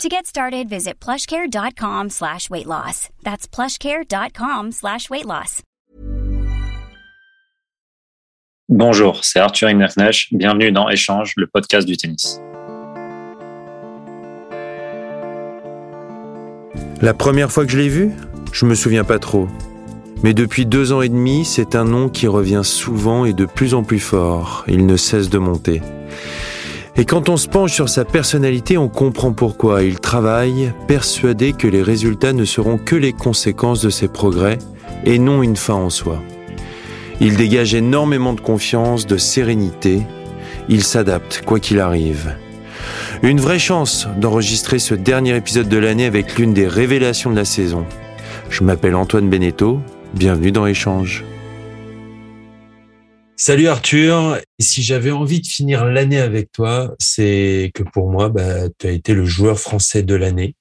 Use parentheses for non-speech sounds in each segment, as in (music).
To get started, visit plushcare.com slash weight loss. That's plushcare.com slash weight loss. Bonjour, c'est Arthur Ignatnesh. Bienvenue dans Échange, le podcast du tennis. La première fois que je l'ai vu, je me souviens pas trop. Mais depuis deux ans et demi, c'est un nom qui revient souvent et de plus en plus fort. Il ne cesse de monter. Et quand on se penche sur sa personnalité, on comprend pourquoi il travaille, persuadé que les résultats ne seront que les conséquences de ses progrès et non une fin en soi. Il dégage énormément de confiance, de sérénité. Il s'adapte, quoi qu'il arrive. Une vraie chance d'enregistrer ce dernier épisode de l'année avec l'une des révélations de la saison. Je m'appelle Antoine Beneteau, bienvenue dans Échange. Salut Arthur, si j'avais envie de finir l'année avec toi, c'est que pour moi, bah, tu as été le joueur français de l'année.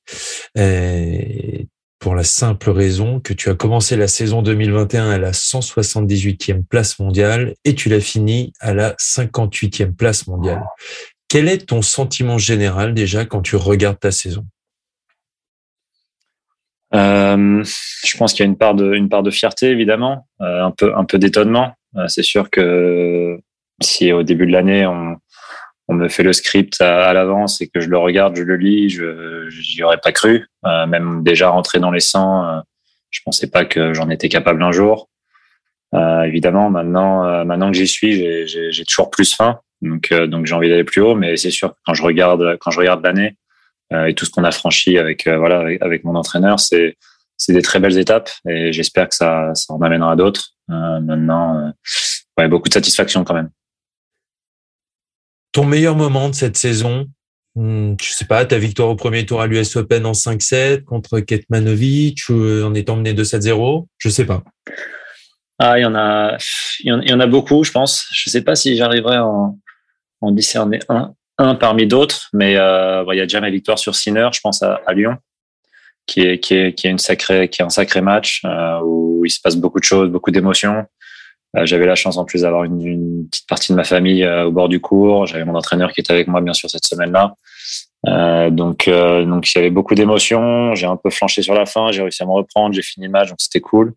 Pour la simple raison que tu as commencé la saison 2021 à la 178e place mondiale et tu l'as fini à la 58e place mondiale. Quel est ton sentiment général déjà quand tu regardes ta saison? Euh, Je pense qu'il y a une part de, fierté évidemment, euh, un peu, un peu d'étonnement. Euh, c'est sûr que si au début de l'année on, me fait le script à, l'avance et que je le regarde, je le lis, je n'y aurais pas cru. Euh, même déjà rentré dans les 100, euh, je pensais pas que j'en étais capable un jour. Euh, évidemment, maintenant, maintenant que j'y suis, j'ai toujours plus faim. Donc, j'ai envie d'aller plus haut, mais c'est sûr quand je regarde, quand je regarde l'année et tout ce qu'on a franchi avec, mon entraîneur, c'est, c'est des très belles étapes et j'espère que ça, ça en amènera d'autres. maintenant, ouais, beaucoup de satisfaction quand même. Ton meilleur moment de cette saison, hmm, je sais pas, ta victoire au premier tour à l'US Open en 5-7 contre Ketmanovic en étant mené 2-7-0, je sais pas. Ah, il y en a, il y en a beaucoup, je pense. Je sais pas si j'arriverai en, en discerner un, un parmi d'autres, mais euh, il y a déjà ma victoire sur Sinner, je pense à, à Lyon, qui est, qui est, qui est un sacré match euh, où il se passe beaucoup de choses, beaucoup d'émotions. Euh, j'avais la chance en plus d'avoir une, petite partie de ma famille euh, au bord du cours. J'avais mon entraîneur qui était avec moi bien sûr cette semaine-là. Donc donc il y avait beaucoup d'émotions. J'ai un peu flanché sur la fin. J'ai réussi à me reprendre. J'ai fini le match, donc c'était cool.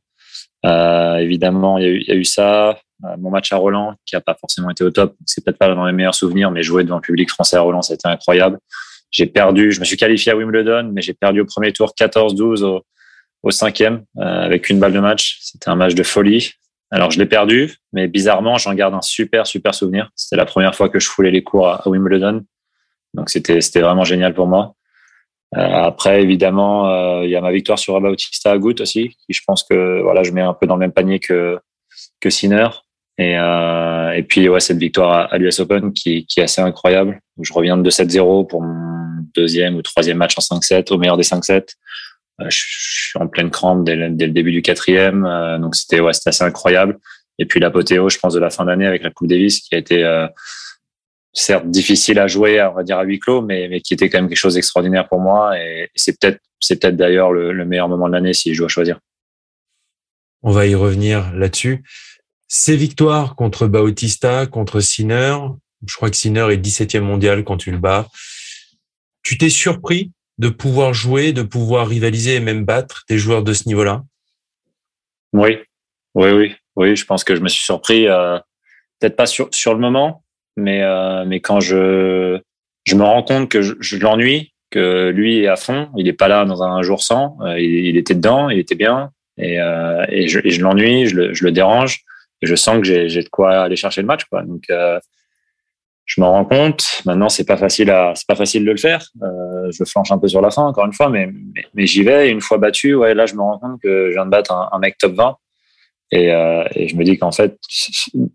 évidemment, il y, a eu, ça. Mon match à Roland, qui a pas forcément été au top, c'est peut-être pas dans mes meilleurs souvenirs, mais jouer devant le public français à Roland, c'était incroyable. J'ai perdu, je me suis qualifié à Wimbledon, mais j'ai perdu au premier tour 14-12 au, cinquième euh, avec une balle de match. C'était un match de folie. Alors je l'ai perdu, mais bizarrement, j'en garde un super super souvenir. C'était la première fois que je foulais les cours à, Wimbledon, donc c'était vraiment génial pour moi. Euh, après, évidemment, euh, il y a ma victoire sur Bautista à Goutte aussi, qui je pense que voilà, je mets un peu dans le même panier que que Sinner. Et, euh, et puis ouais, cette victoire à, l'US Open qui, qui, est assez incroyable. Je reviens de 2-7-0 pour mon deuxième ou troisième match en 5-7, au meilleur des 5-7. Euh, je suis en pleine crampe dès le, début du quatrième, euh, donc c'était assez incroyable. Et puis l'apothéose, je pense, de la fin d'année avec la Coupe Davis, qui a été euh, certes difficile à jouer, on va dire à huis clos, mais, mais qui était quand même quelque chose d'extraordinaire pour moi. Et, c'est peut-être c'est peut-être d'ailleurs le, le meilleur moment de l'année si je dois choisir. On va y revenir là-dessus. Ces victoires contre Bautista, contre Sinner, je crois que Sinner est 17e mondial quand tu le bats. Tu t'es surpris de pouvoir jouer, de pouvoir rivaliser et même battre des joueurs de ce niveau-là? Oui, oui, oui, oui. Je pense que je me suis surpris, euh, peut-être pas sur, sur le moment, mais, euh, mais quand je, je me rends compte que je, l'ennuie, que lui est à fond, il n'est pas là dans un jour sans, euh, il, était dedans, il était bien, et, et je, je l'ennuie, je le, je le dérange je sens que j'ai de quoi aller chercher le match. Quoi. Je m'en rends compte. Maintenant, c'est pas facile à, c'est pas facile de le faire. Euh, je flanche un peu sur la fin, encore une fois, mais, mais, j'y vais. Une fois battu, ouais, là, je me rends compte que je viens de battre un, mec top 20. Et, euh, et je me dis qu'en fait,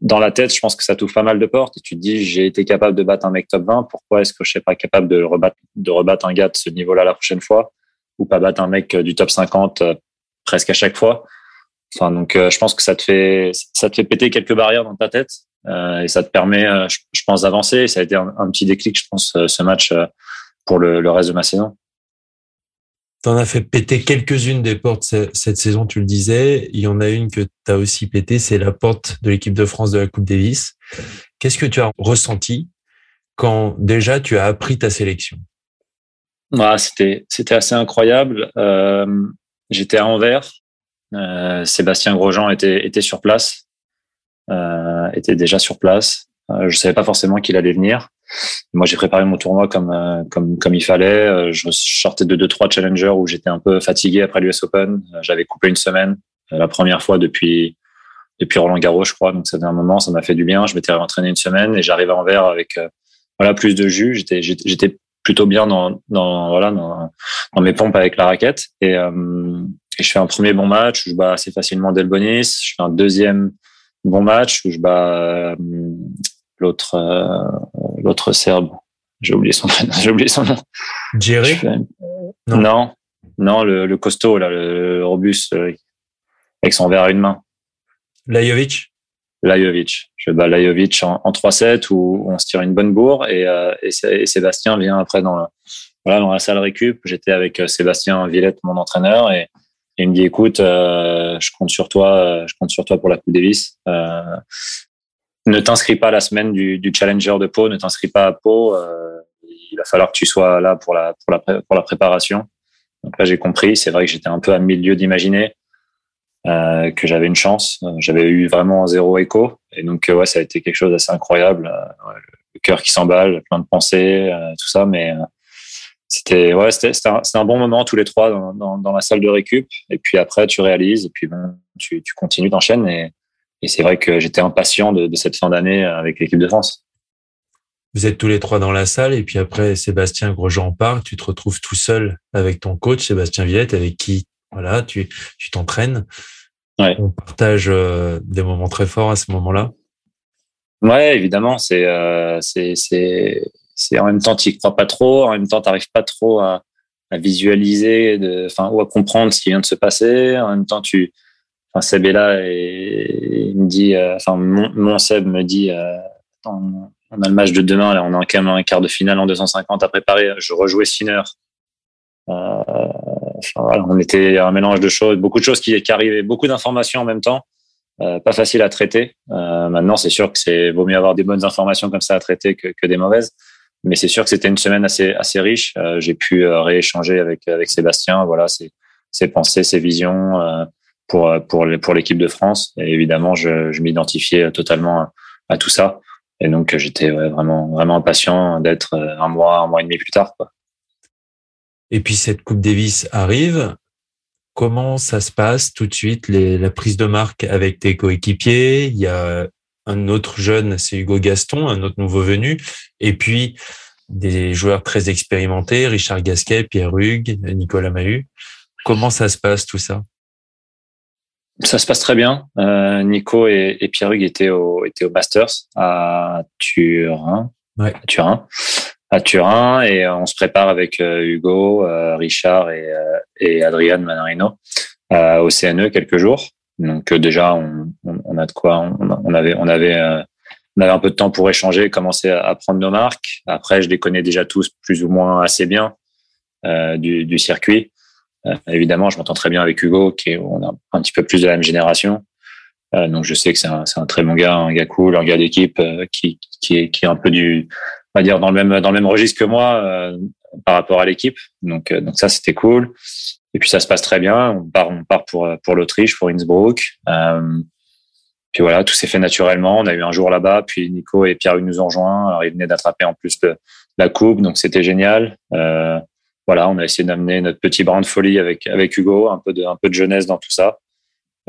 dans la tête, je pense que ça touche pas mal de portes. Et tu te dis, j'ai été capable de battre un mec top 20. Pourquoi est-ce que je serais pas capable de rebattre, de rebattre un gars de ce niveau-là la prochaine fois ou pas battre un mec du top 50 presque à chaque fois? Enfin, donc, je pense que ça te fait, ça te fait péter quelques barrières dans ta tête et ça te permet, je, pense, d'avancer. Ça a été un, petit déclic, je pense, ce match pour le, le reste de ma saison. T'en as fait péter quelques-unes des portes cette saison, tu le disais. Il y en a une que tu as aussi pété, c'est la porte de l'équipe de France de la Coupe Davis. Qu'est-ce que tu as ressenti quand déjà tu as appris ta sélection? Ah, c'était c'était assez incroyable. Euh, j'étais à Anvers. Euh, Sébastien Grosjean était était sur place, euh, était déjà sur place. je savais pas forcément qu'il allait venir. Moi, j'ai préparé mon tournoi comme euh, comme comme il fallait. Euh, je sortais de deux trois challengers où j'étais un peu fatigué après l'US Open. Euh, j'avais coupé une semaine, la première fois depuis depuis Roland Garros, je crois. Donc ça un moment, ça m'a fait du bien. Je m'étais entraîné une semaine et j'arrive à Anvers avec voilà plus de jus. J'étais j'étais plutôt bien dans dans voilà dans, dans mes pompes avec la raquette et, et je fais un premier bon match je bats assez facilement Delbonis. Je fais un deuxième bon match où je bats l'autre euh, l'autre serbe. J'ai oublié son (laughs) j'ai oublié son nom. Jerry non. non. le, le, costaud là, le robuste euh, avec son verre à une main. Lajovic. Lajovic. Je bats Lajovic en, en 3-7 où on se tire une bonne bourre et, euh, et, Sébastien vient après dans la, voilà, dans la salle récup. J'étais avec Sébastien Villette, mon entraîneur, et, il me dit écoute, je compte sur toi, je compte sur toi pour la Coupe Davis. Euh, ne t'inscris pas la semaine du, challenger de Pau, ne t'inscris pas à Pau. Euh, il va falloir que tu sois là pour la, pour la, pour la préparation. Donc là, j'ai compris. C'est vrai que j'étais un peu à milieu d'imaginer euh, que j'avais une chance. J'avais eu vraiment zéro écho. Et donc, euh, ouais, ça a été quelque chose d'assez incroyable. Euh, le cœur qui s'emballe, plein de pensées, tout ça. Mais c'était ouais, c'était un, un, bon moment tous les trois dans, dans, dans, la salle de récup. Et puis après, tu réalises. Et puis bon, tu, tu continues, d'enchaîner. Et, et c'est vrai que j'étais impatient de, de cette fin d'année avec l'équipe de France. Vous êtes tous les trois dans la salle et puis après Sébastien Grosjean part, tu te retrouves tout seul avec ton coach Sébastien Villette avec qui voilà tu tu t'entraînes. Ouais. On partage euh, des moments très forts à ce moment-là. Ouais, évidemment, c'est euh, c'est c'est en même temps tu crois pas trop, en même temps tu n'arrives pas trop à, à visualiser, de, enfin ou à comprendre ce qui vient de se passer. En même temps tu enfin Seb est là et il me dit, euh, enfin mon, mon, Seb me dit, euh, on, a le match de demain, là, on a quand même un quart de finale en 250 à préparer. Je rejouais Sinner. Euh, voilà, on était un mélange de choses, beaucoup de choses qui, qui arrivaient, beaucoup d'informations en même temps. Euh, pas facile à traiter. Euh, maintenant, c'est sûr que c'est vaut mieux avoir des bonnes informations comme ça à traiter que, que des mauvaises. Mais c'est sûr que c'était une semaine assez assez riche. Euh, j'ai pu rééchanger avec avec Sébastien. Voilà, ses, ses pensées, ses visions pour pour pour l'équipe de France. Et évidemment, je, je m'identifiais totalement à, tout ça. Et donc, j'étais vraiment vraiment impatient d'être un mois, un mois et demi plus tard. Quoi. Et puis cette Coupe Davis arrive. Comment ça se passe tout de suite les, la prise de marque avec tes coéquipiers? Il y a un autre jeune, c'est Hugo Gaston, un autre nouveau venu, et puis des joueurs très expérimentés, Richard Gasquet, Pierre Hugues, Nicolas Mahut. Comment ça se passe tout ça? Ça se passe très bien. Euh, Nico et, et Pierre-Hugues étaient au, étaient au Masters à Turin. Ouais. À Turin. À Turin. Et on se prépare avec euh, Hugo, euh, Richard et, euh, et Adrian Manarino au CNE quelques jours. Donc déjà, on, on, a de quoi. On, on avait, on avait, on avait un peu de temps pour échanger, commencer à, à, prendre nos marques. Après, je les connais déjà tous plus ou moins assez bien du, du circuit. Euh, évidemment, je m'entends très bien avec Hugo, qui est, on a un petit peu plus de la même génération. Euh, donc je sais que c'est un, un, très bon gars, un gars cool, un gars d'équipe euh, qui, qui, est, qui est un peu du, on va dire dans le même dans le même registre que moi euh, par rapport à l'équipe. Donc donc ça c'était cool. Et puis ça se passe très bien. On part on part pour pour l'Autriche, pour Innsbruck. puis voilà, tout s'est fait naturellement. On a eu un jour là-bas, puis Nico et Pierre nous ont rejoints. Alors, ils venaient d'attraper en plus de la coupe, donc c'était génial. Euh, voilà, on a essayé d'amener notre petit brin de folie avec avec Hugo, un peu de un peu de jeunesse dans tout ça.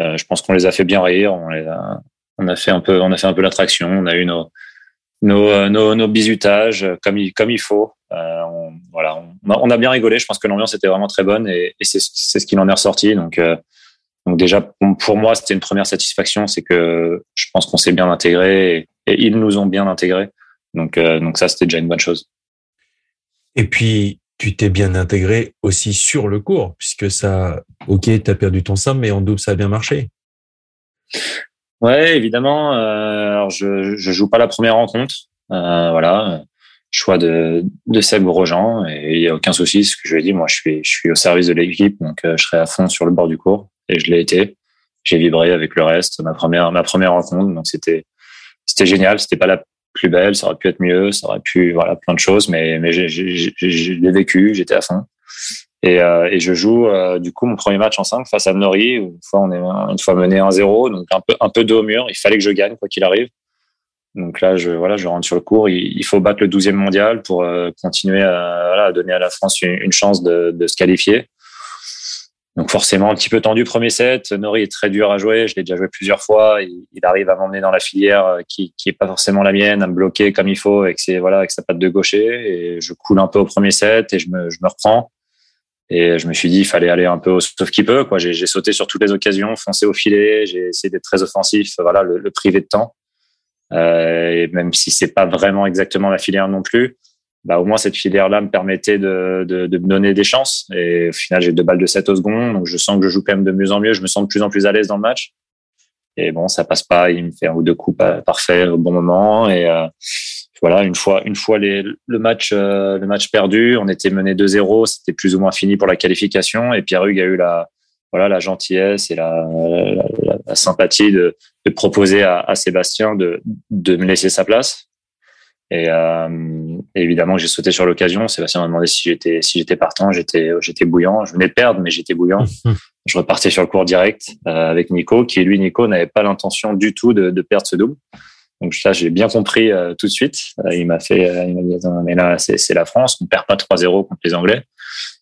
Euh, je pense qu'on les a fait bien rire, on les a, on a fait un peu on a fait un peu l'attraction, on a eu nos nos, euh, nos, nos bisutages comme il comme il faut. Euh, on, voilà, on, on, a bien rigolé. Je pense que l'ambiance était vraiment très bonne et, et c'est ce qu'il en est ressorti. Donc euh, donc déjà pour moi c'était une première satisfaction, c'est que je pense qu'on s'est bien intégré et, ils nous ont bien intégrés. Donc euh, donc ça c'était déjà une bonne chose. Et puis tu t'es bien intégré aussi sur le cours, puisque ça, ok, tu as perdu ton sein, mais en double, ça a bien marché. Ouais, évidemment. Euh, alors je je joue pas la première rencontre. Euh, voilà, choix de de Seb Grosjean et il y a aucun souci. Ce que je lui ai dit, moi, je suis je suis au service de l'équipe, donc euh, je serai à fond sur le bord du cours et je l'ai été. J'ai vibré avec le reste. Ma première ma première rencontre, donc c'était c'était génial. C'était pas la plus belle, ça aurait pu être mieux, ça aurait pu voilà plein de choses, mais mais j'ai j'ai l'ai vécu, j'étais à fond. Et, euh, et je joue euh, du coup mon premier match en 5 face à Nori. Une fois on est une fois mené 1-0, donc un peu un peu dos au mur. Il fallait que je gagne quoi qu'il arrive. Donc là, je voilà, je rentre sur le cours. Il, il faut battre le 12e mondial pour euh, continuer à, voilà, à donner à la France une, une chance de, de, se qualifier. Donc forcément un petit peu tendu premier set. Nori est très dur à jouer. Je l'ai déjà joué plusieurs fois. Il, il arrive à m'emmener dans la filière euh, qui qui est pas forcément la mienne, à me bloquer comme il faut avec ses voilà avec sa patte de gaucher. Et je coule un peu au premier set et je me je me reprends. Et je me suis dit, il fallait aller un peu au sauf qui peut. Quoi. J'ai, sauté sur toutes les occasions, foncé au filet. J'ai essayé d'être très offensif, voilà, le, le privé de temps. Euh, et même si c'est pas vraiment exactement la filière non plus, bah au moins cette filière-là me permettait de, de, de, me donner des chances. Et au final, j'ai deux balles de 7 au second, donc je sens que je joue quand même de mieux en mieux. Je me sens de plus en plus à l'aise dans le match. Et bon, ça passe pas. Il me fait un ou deux coups parfaits au bon moment. Et euh, voilà, une fois, une fois les, le match, euh, le match perdu, on était mené 2-0, c'était plus ou moins fini pour la qualification. Et Pierre Hugues a eu la, voilà, la gentillesse et la, la, la sympathie de, de proposer à, à, Sébastien de, de me laisser sa place. Et, euh, évidemment, j'ai sauté sur l'occasion. Sébastien m'a demandé si j'étais si j'étais partant. J'étais j'étais bouillant. Je venais de perdre, mais j'étais bouillant. (laughs) je repartais sur le cours direct euh, avec Nico, qui lui, Nico, n'avait pas l'intention du tout de, de perdre ce double. Donc ça, j'ai bien compris euh, tout de suite. Euh, il m'a fait, euh, il m'a dit, mais là, c'est la France, on perd pas 3-0 contre les Anglais.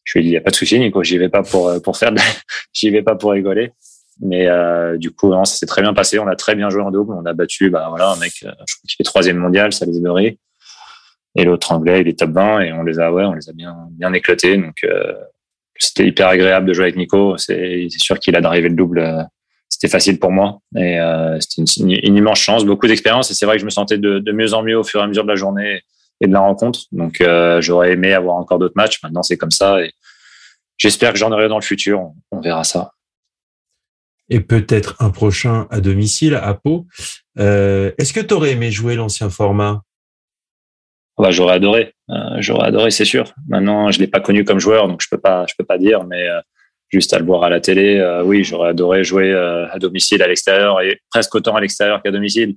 Je lui ai dit, il y a pas de souci, Nico, j'y vais pas pour pour faire, (laughs) j'y vais pas pour rigoler. Mais du coup, non, ça s'est très bien passé. On a très bien joué en double. On a battu, bah voilà, un mec, je crois qu'il est troisième mondial, Emery. Et l'autre anglais, il est top 20 et on les a, ouais, on les a bien bien éclatés. Donc c'était hyper agréable de jouer avec Nico. C'est sûr qu'il a d'arriver le double c'était facile pour moi et euh, c'était une, une, immense chance, beaucoup d'expérience et c'est vrai que je me sentais de, de, mieux en mieux au fur et à mesure de la journée et de la rencontre. Donc euh, j'aurais aimé avoir encore d'autres matchs. Maintenant c'est comme ça et j'espère que j'en aurai dans le futur. On, on verra ça. Et peut-être un prochain à domicile à Pau. Euh, Est-ce que tu aurais aimé jouer l'ancien format? Bah, j'aurais adoré, j'aurais adoré, c'est sûr. Maintenant, je l'ai pas connu comme joueur, donc je peux pas, je peux pas dire, mais juste à le voir à la télé. Euh, oui, j'aurais adoré jouer euh, à domicile, à l'extérieur, et presque autant à l'extérieur qu'à domicile.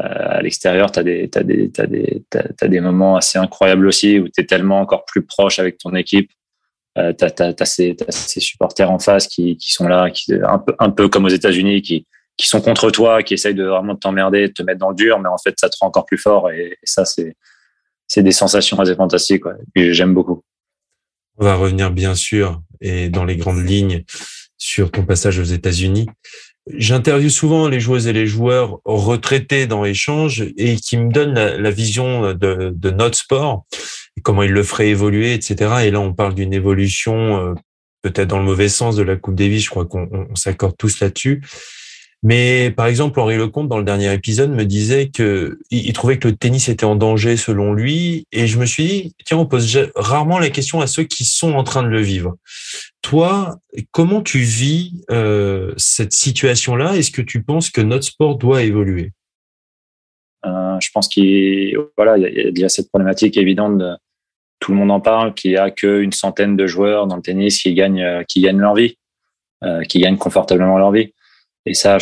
Euh, à l'extérieur, tu as des, t'as des, t'as des, t'as, des moments assez incroyables aussi où tu es tellement encore plus proche avec ton équipe. Euh, tu as, ces, ces supporters en face qui, qui sont là, qui, un, peu, un peu comme aux États-Unis, qui, qui sont contre toi, qui essayent de vraiment t'emmerder, de te mettre dans le dur, mais en fait, ça te rend encore plus fort. Et, ça, c'est, c'est des sensations assez fantastiques. Ouais. Et j'aime beaucoup. On va revenir bien sûr et dans les grandes lignes sur ton passage aux États-Unis. J'interviewe souvent les joueuses et les joueurs retraités dans l'échange et qui me donnent la, vision de, de, notre sport, comment ils le feraient évoluer, etc. Et là, on parle d'une évolution euh, peut-être dans le mauvais sens de la Coupe Davis. Je crois qu'on s'accorde tous là-dessus. Mais par exemple, Henri Lecomte, dans le dernier épisode, me disait que il trouvait que le tennis était en danger selon lui. Et je me suis dit, tiens, on pose rarement la question à ceux qui sont en train de le vivre. Toi, comment tu vis euh, cette situation-là? Est-ce que tu penses que notre sport doit évoluer? Euh, Je pense qu'il voilà, il y, a cette problématique évidente de tout le monde en parle, qu'il y a qu'une centaine de joueurs dans le tennis qui gagnent qui gagnent leur vie, euh, qui gagnent confortablement leur vie. Et ça,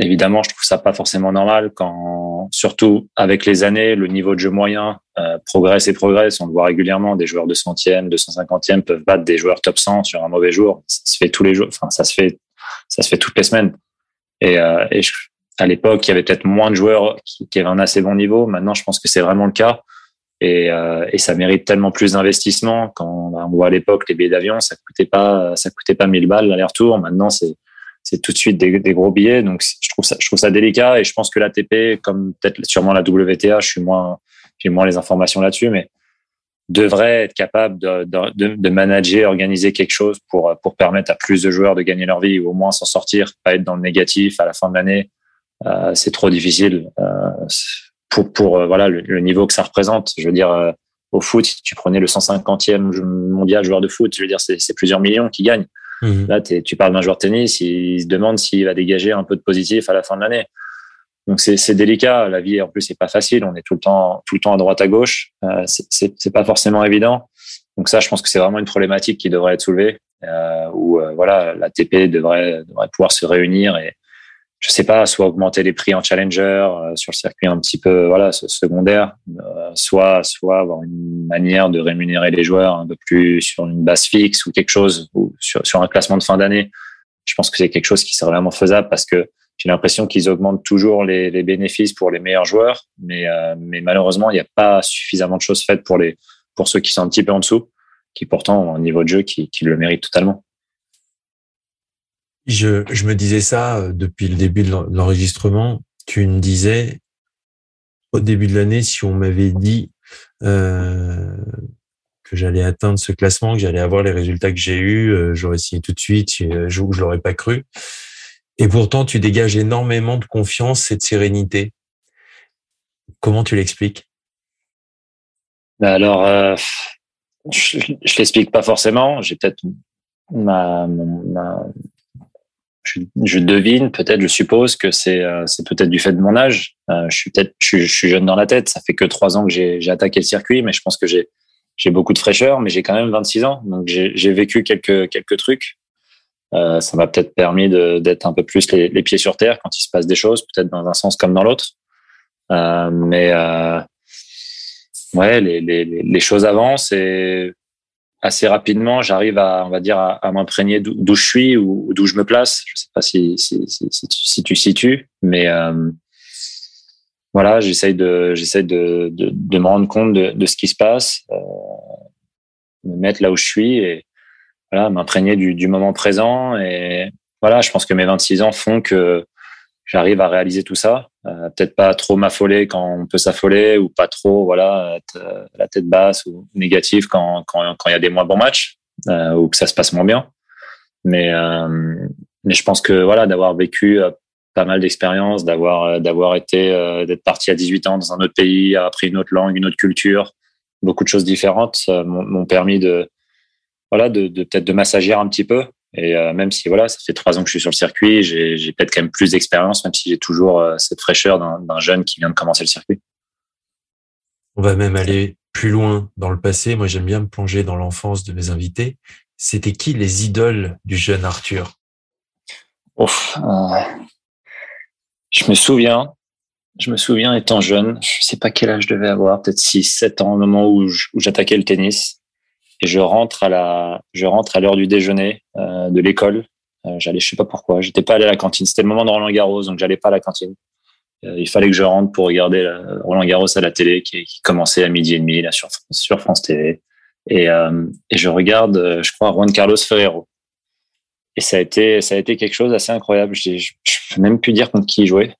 évidemment, je trouve ça pas forcément normal quand, surtout avec les années, le niveau de jeu moyen euh, progresse et progresse. On le voit régulièrement. Des joueurs de centième, de 150e peuvent battre des joueurs top 100 sur un mauvais jour. Ça se fait tous les jours. Enfin, ça se fait, ça se fait toutes les semaines. Et, euh, à l'époque, il y avait peut-être moins de joueurs qui, avaient un assez bon niveau. Maintenant, je pense que c'est vraiment le cas. Et, euh, et, ça mérite tellement plus d'investissement. Quand on voit à l'époque les billets d'avion, ça coûtait pas, ça coûtait pas 1000 balles l'aller-retour. Maintenant, c'est c'est tout de suite des, gros billets. Donc, je trouve ça, délicat et je pense que l'ATP, comme peut-être sûrement la WTA, je suis moins, j'ai moins les informations là-dessus, mais devrait être capable de, manager, organiser quelque chose pour, pour permettre à plus de joueurs de gagner leur vie ou au moins s'en sortir, pas être dans le négatif à la fin de l'année. Euh, c'est trop difficile euh, pour, pour euh, voilà le, le, niveau que ça représente. Je veux dire, au foot, si tu prenais le 150e mondial joueur de foot, je veux dire, c'est plusieurs millions qui gagnent. Mmh. Là, tu parles d'un joueur de tennis, il se demande s'il va dégager un peu de positif à la fin de l'année. donc c'est délicat. La vie en plus c'est pas facile. On est tout le temps tout le temps à droite à gauche. Euh, c'est pas forcément évident. Donc ça, je pense que c'est vraiment une problématique qui devrait être soulevée. Euh, où euh, voilà, la TP devrait devrait pouvoir se réunir et je sais pas, soit augmenter les prix en challenger euh, sur le circuit un petit peu voilà secondaire, euh, soit soit avoir une manière de rémunérer les joueurs un peu plus sur une base fixe ou quelque chose ou sur, sur un classement de fin d'année. Je pense que c'est quelque chose qui serait vraiment faisable parce que j'ai l'impression qu'ils augmentent toujours les, les, bénéfices pour les meilleurs joueurs, mais euh, mais malheureusement il n'y a pas suffisamment de choses faites pour les pour ceux qui sont un petit peu en dessous, qui pourtant ont un niveau de jeu qui, qui le mérite totalement. Je, je me disais ça euh, depuis le début de l'enregistrement. Tu me disais au début de l'année, si on m'avait dit euh, que j'allais atteindre ce classement, que j'allais avoir les résultats que j'ai eus, euh, j'aurais signé tout de suite, je, je l'aurais pas cru. Et pourtant, tu dégages énormément de confiance et de sérénité. Comment tu l'expliques? Ben Alors, euh, je, je l'explique pas forcément. J'ai peut-être ma, ma, je, devine, peut-être, je suppose que c'est euh, c'est peut-être du fait de mon âge. Euh, je suis peut-être, je, suis jeune dans la tête. Ça fait que trois ans que j'ai attaqué le circuit, mais je pense que j'ai beaucoup de fraîcheur, mais j'ai quand même 26 ans, donc j'ai vécu quelques trucs. Euh, ça m'a peut-être permis d'être un peu plus les, pieds sur terre quand il se passe des choses, peut-être dans un sens comme dans l'autre. Mais euh, ouais, les, les, les choses avancent et assez rapidement, j'arrive à, on va dire, à, m'imprégner d'où je suis ou d'où je me place. Je sais pas si, si, si, si tu situes, mais euh, voilà, j'essaye de, j'essaye de, de, de, me rendre compte de, de ce qui se passe, euh, me mettre là où je suis et voilà, m'imprégner du, du moment présent. Et voilà, je pense que mes 26 ans font que j'arrive à réaliser tout ça. Euh, peut-être pas trop m'affoler quand on peut s'affoler ou pas trop voilà être, euh, la tête basse ou négative quand quand quand il y a des moins bons matchs euh, ou que ça se passe moins bien. Mais euh, mais je pense que voilà d'avoir vécu pas mal d'expériences, d'avoir d'avoir été d'être parti à 18 ans dans un autre pays, appris une autre langue, une autre culture, beaucoup de choses différentes m'ont permis de voilà de, de peut-être de m'assagir un petit peu et euh, même si voilà, ça fait trois ans que je suis sur le circuit, j'ai peut-être quand même plus d'expérience, même si j'ai toujours euh, cette fraîcheur d'un jeune qui vient de commencer le circuit. On va même aller plus loin dans le passé. Moi, j'aime bien me plonger dans l'enfance de mes invités. C'était qui les idoles du jeune Arthur? Ouf, euh, Je me souviens, je me souviens étant jeune, je sais pas quel âge je devais avoir, peut-être 6, 7 ans, au moment où j'attaquais le tennis et je rentre à la je rentre à l'heure du déjeuner euh, de l'école. Euh, j'allais, je sais pas pourquoi, j'étais pas allé à la cantine. C'était le moment de Roland Garros, donc j'allais pas à la cantine. Euh, il fallait que je rentre pour regarder la, Roland Garros à la télé qui, qui, commençait à midi et demi là sur sur France TV. Et, euh, et je regarde, je crois, Juan Carlos Ferrero. Et ça a été ça a été quelque chose d'assez incroyable. Je, je, je peux même plus dire contre qui il jouait.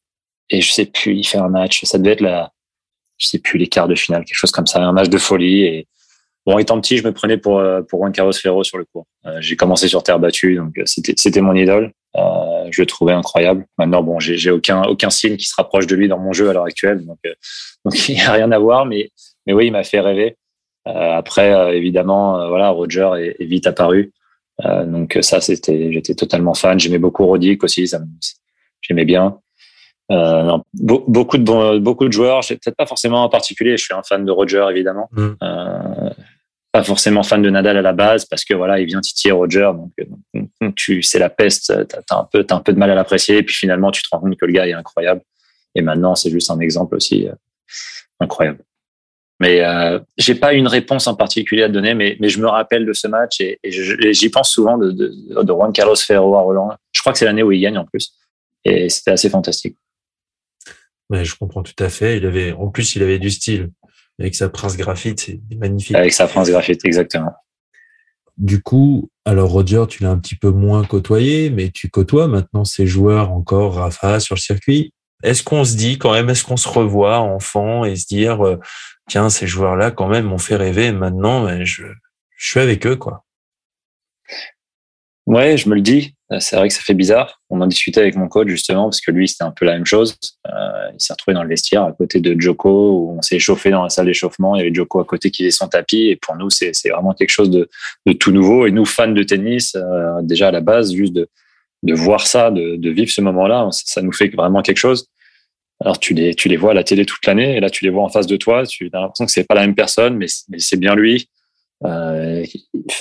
Et je sais plus, il fait un match. Ça devait être la, je sais plus les quarts de finale, quelque chose comme ça, un match de folie. Et Bon, étant petit, je me prenais pour euh, pour Juan Carlos Ferro sur le cours. Euh, j'ai commencé sur terre battue, donc euh, c'était c'était mon idole. Euh, je le trouvais incroyable. Maintenant, bon, j'ai j'ai aucun aucun signe qui se rapproche de lui dans mon jeu à l'heure actuelle, donc (laughs) donc il n'y a rien à voir. Mais mais oui, il m'a fait rêver. après, évidemment, voilà, Roger est, est vite apparu. donc ça, c'était j'étais totalement fan. J'aimais beaucoup Roddick aussi, ça j'aimais bien. Euh, non, beaucoup de beaucoup de joueurs. Peut-être pas forcément en particulier. Je suis un fan de Roger évidemment. Mm. Euh, pas forcément fan de Nadal à la base parce que voilà, il vient titiller Roger, donc, donc tu c'est la peste, t'as as un peu t'as un peu de mal à l'apprécier, et puis finalement tu te rends compte que le gars est incroyable. Et maintenant c'est juste un exemple aussi euh, incroyable. Mais euh, j'ai pas une réponse en particulier à donner, mais, mais je me rappelle de ce match et, j'y pense souvent de, de, de, Juan Carlos Ferro à Roland. Je crois que c'est l'année où il gagne en plus, et c'était assez fantastique. Mais je comprends tout à fait. Il avait, en plus, il avait du style avec sa Prince Graphite, c'est magnifique. Avec sa Prince Graphite, exactement. Du coup, alors Roger, tu l'as un petit peu moins côtoyé, mais tu côtoies maintenant ces joueurs encore, Rafa, sur le circuit. Est-ce qu'on se dit quand même, est-ce qu'on se revoit enfant et se dire, euh, tiens, ces joueurs-là quand même m'ont fait rêver, maintenant, ben, je, je suis avec eux, quoi. Ouais, je me le dis. Euh, c'est vrai que ça fait bizarre. On en discutait avec mon coach justement parce que lui c'était un peu la même chose. Euh, il s'est retrouvé dans le vestiaire à côté de Joko où on s'est échauffé dans la salle d'échauffement. Il y avait Joko à côté qui faisait son tapis et pour nous c'est vraiment quelque chose de, de tout nouveau. Et nous fans de tennis euh, déjà à la base juste de de voir ça, de, de vivre ce moment-là, ça nous fait vraiment quelque chose. Alors tu les, tu les vois à la télé toute l'année et là tu les vois en face de toi, tu as l'impression que c'est pas la même personne, mais, c'est bien lui. Euh,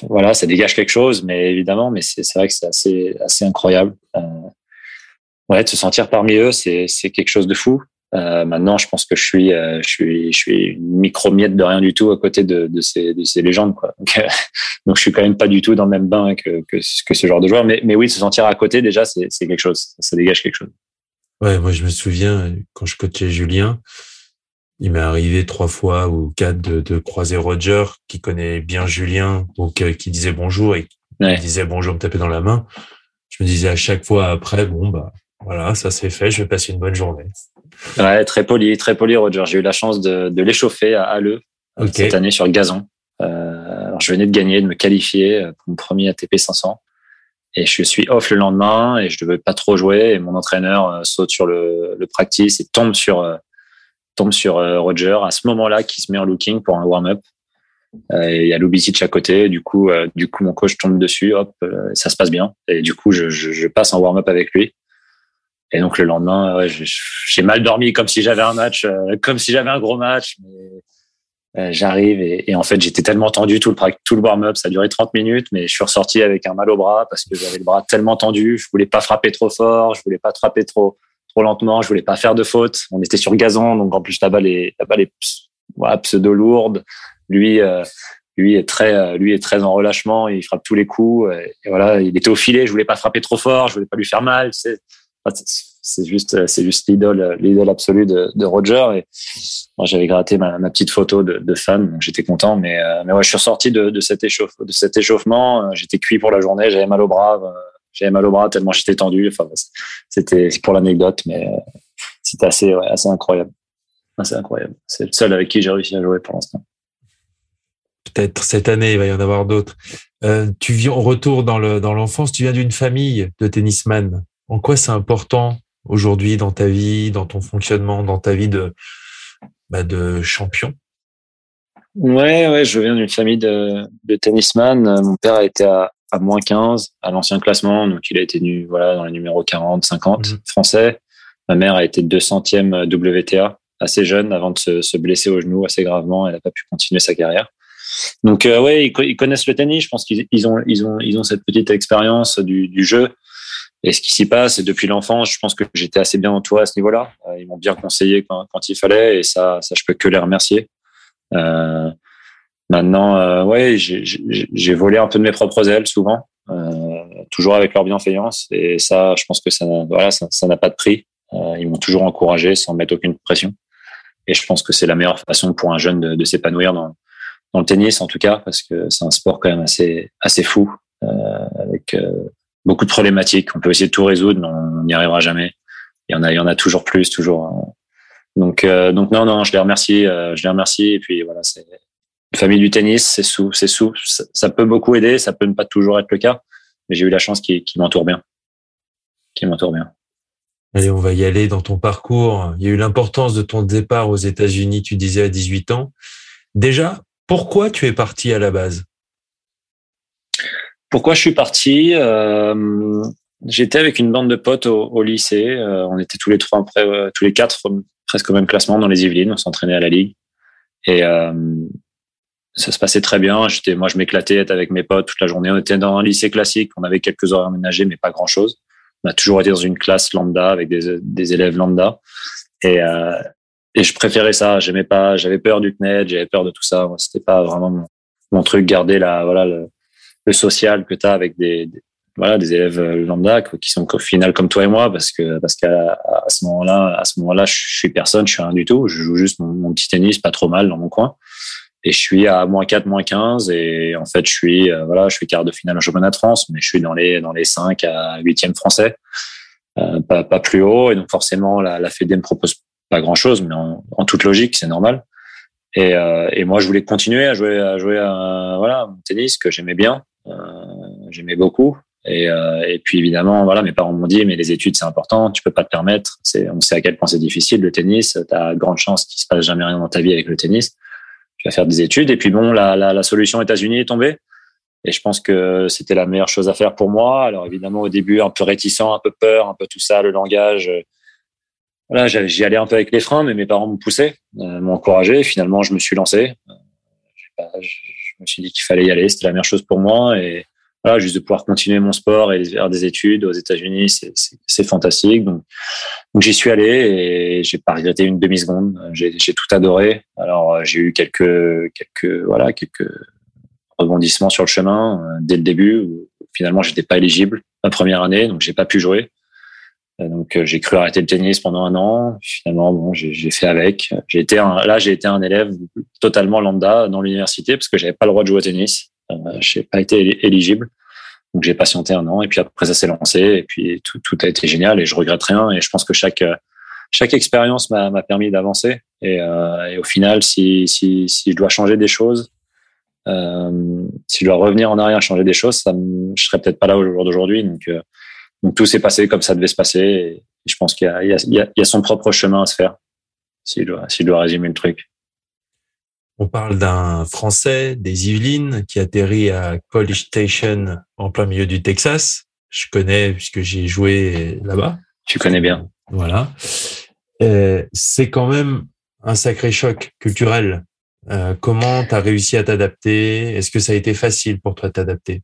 voilà, ça dégage quelque chose, mais évidemment, mais c'est vrai que c'est assez, assez incroyable. Euh, ouais, de se sentir parmi eux, c'est quelque chose de fou. Euh, maintenant, je pense que je suis, euh, je suis, je suis une micro miette de rien du tout à côté de, de ces, de ces légendes, quoi. Donc, euh, (laughs) donc, je suis quand même pas du tout dans le même bain que, que, ce genre de joueur. Mais, mais oui, se sentir à côté, déjà, c'est quelque chose. Ça dégage quelque chose. Ouais, moi, je me souviens quand je coachais Julien, il m'est arrivé trois fois ou quatre de, de, croiser Roger, qui connaît bien Julien, donc qui disait bonjour et qui disait bonjour, me taper dans la main. Je me disais à chaque fois après, bon bah voilà, ça c'est fait, je vais passer une bonne journée. Ouais, très poli, très poli, Roger. J'ai eu la chance de, de l'échauffer à Halle cette année sur le gazon. Euh, alors je venais de gagner, de me qualifier pour mon premier ATP 500. Et je suis off le lendemain et je devais pas trop jouer. Et mon entraîneur euh, saute sur le, le practice et tombe sur, euh, tombe sur euh, Roger à ce moment-là qui se met en looking pour un warm-up. Et il y a Lubicic à côté. Du coup, du coup, mon coach tombe dessus. Hop, ça se passe bien. Et du coup, je, passe en warm-up avec lui. Et donc le lendemain, j'ai mal dormi comme si j'avais un match, euh, comme si j'avais un gros match. Mais euh, j'arrive et, et, en fait j'étais tellement tendu tout le tout le warm-up, ça a duré 30 minutes, mais je suis ressorti avec un mal au bras parce que j'avais le bras tellement tendu. Je voulais pas frapper trop fort, je voulais pas frapper trop trop lentement, je voulais pas faire de faute. On était sur gazon, donc en plus la balle est la balle est voilà, pseudo lourde. Lui euh, lui est très lui est très en relâchement, il frappe tous les coups et, et, voilà, il était au filet, je voulais pas frapper trop fort, je voulais pas lui faire mal, c'est c'est juste c'est juste l'idole l'idole absolue de, de, Roger et moi j'avais gratté ma, ma, petite photo de, de fan donc j'étais content mais euh, mais ouais je suis ressorti de, de cet échauffe de cet échauffement euh, j'étais cuit pour la journée j'avais mal au bras euh, j'avais mal au bras tellement j'étais tendu. Enfin c'était pour l'anecdote mais c'était assez ouais, assez incroyable. Assez incroyable. C'est le seul avec qui j'ai réussi à jouer pour l'instant. Peut-être cette année il va y en avoir d'autres. Euh, tu viens au retour dans le dans l'enfance. Tu viens d'une famille de tennisman. En quoi c'est important aujourd'hui dans ta vie, dans ton fonctionnement, dans ta vie de, bah de champion? Ouais, ouais, je viens d'une famille de, de tennisman. Mon père a été à, à moins 15 à l'ancien classement, donc il a été nu, voilà, dans les numéros 40, 50 mhm. français. Ma mère a été 200e WTA assez jeune avant de se, se blesser au genou assez gravement. Elle n'a pas pu continuer sa carrière. Donc euh, ouais, ils, ils, connaissent le tennis. Je pense qu'ils ils ont, ils ont, ils ont cette petite expérience du, du jeu. Et ce qui s'y passe, et depuis l'enfance, je pense que j'étais assez bien entouré à ce niveau-là. Euh, ils m'ont bien conseillé quand, quand, il fallait, et ça, ça, je peux que les remercier. Euh, maintenant, euh, ouais, j'ai volé un peu de mes propres ailes souvent, euh, toujours avec leur bienveillance, et ça, je pense que ça, voilà, ça n'a pas de prix. Euh, ils m'ont toujours encouragé sans mettre aucune pression. Et je pense que c'est la meilleure façon pour un jeune de, de s'épanouir dans, dans le tennis, en tout cas, parce que c'est un sport quand même assez, assez fou, avec beaucoup de problématiques. On peut essayer de tout résoudre, mais on n'y arrivera jamais. Il y en a, il y en a toujours plus, toujours. Hein. Donc, euh, donc non, non, je les remercie, euh, je les remercie. Et puis voilà, c'est une famille du tennis, c'est sous, c'est sous. Ça, peut beaucoup aider, ça peut ne pas toujours être le cas, mais j'ai eu la chance qui, m'entoure bien, qui m'entoure bien. Allez, on va y aller dans ton parcours. Il y a eu l'importance de ton départ aux États-Unis, tu disais à 18 ans. Déjà, pourquoi tu es parti à la base? Pourquoi je suis parti? Euh, J'étais avec une bande de potes au, au lycée. Euh, on était tous les trois, après, euh, tous les quatre, presque au même classement dans les Yvelines. On s'entraînait à la ligue et euh, ça se passait très bien. J'étais, moi, je m'éclatais être avec mes potes toute la journée. On était dans un lycée classique. On avait quelques horaires aménagés, mais pas grand chose. On a toujours été dans une classe lambda avec des, élèves lambda et et je préférais ça. J'aimais pas. J'avais peur du CNED. J'avais peur de tout ça. C'était pas vraiment mon, truc. Garder la voilà le, social que tu as avec des, voilà des élèves euh, lambda qui sont au final comme toi et moi parce que parce qu'à ce moment-là à ce moment-là je suis personne je suis rien du tout je joue juste mon, petit tennis pas trop mal dans mon coin et je suis à moins 4 moins 15 et en fait je suis euh, voilà je suis quart de finale au championnat de France mais je suis dans les dans les 5 à 8e français euh, pas, pas plus haut et donc forcément la, la Fédé me propose pas grand chose mais en, en toute logique c'est normal et, euh, et moi je voulais continuer à jouer à jouer à, voilà mon tennis que j'aimais bien euh, j'aimais beaucoup. Et, euh, et, puis évidemment, voilà, mes parents m'ont dit, mais les études c'est important, tu peux pas te permettre. C'est, on sait à quel point c'est difficile le tennis. Tu as grande chance qu'il se passe jamais rien dans ta vie avec le tennis. Faire des études. Et puis bon, la, la, la solution États-Unis est tombée. Et je pense que c'était la meilleure chose à faire pour moi. Alors évidemment, au début, un peu réticent, un peu peur, un peu tout ça, le langage. voilà, j'y allais un peu avec les freins, mais mes parents me poussaient, m'ont encouragé. Finalement, je me suis lancé. je me suis dit qu'il fallait y aller, c'était la meilleure chose pour moi. Juste de pouvoir continuer mon sport et faire des études aux États-Unis, c'est fantastique. Donc, donc j'y suis allé et j'ai pas regretté une demi seconde. J'ai tout adoré. Alors j'ai eu quelques quelques voilà quelques rebondissements sur le chemin euh, dès le début. Où, finalement, j'étais pas éligible la première année, donc j'ai pas pu jouer. Euh, donc j'ai cru arrêter le tennis pendant un an. Finalement, bon, j'ai fait avec. J'ai été un, là, j'ai été un élève totalement lambda dans l'université parce que j'avais pas le droit de jouer au tennis. Euh, j'ai pas été éligible. Donc j'ai patienté un an et puis après ça s'est lancé et puis tout, tout, a été génial et je regrette rien et je pense que chaque chaque expérience m'a permis d'avancer et, euh, et, au final si, si, si je dois changer des choses euh, si je dois revenir en arrière changer des choses ça me, je serais peut-être pas là au jour d'aujourd'hui donc, euh, donc tout s'est passé comme ça devait se passer et, je pense qu'il y, y, y, a son propre chemin à se faire s'il doit, s'il doit résumer le truc on parle d'un Français des Yvelines qui atterrit à College Station en plein milieu du Texas. Je connais puisque j'ai joué là-bas. Tu connais bien. Voilà. Euh, c'est quand même un sacré choc culturel. Euh, comment tu as réussi à t'adapter? Est-ce que ça a été facile pour toi de t'adapter?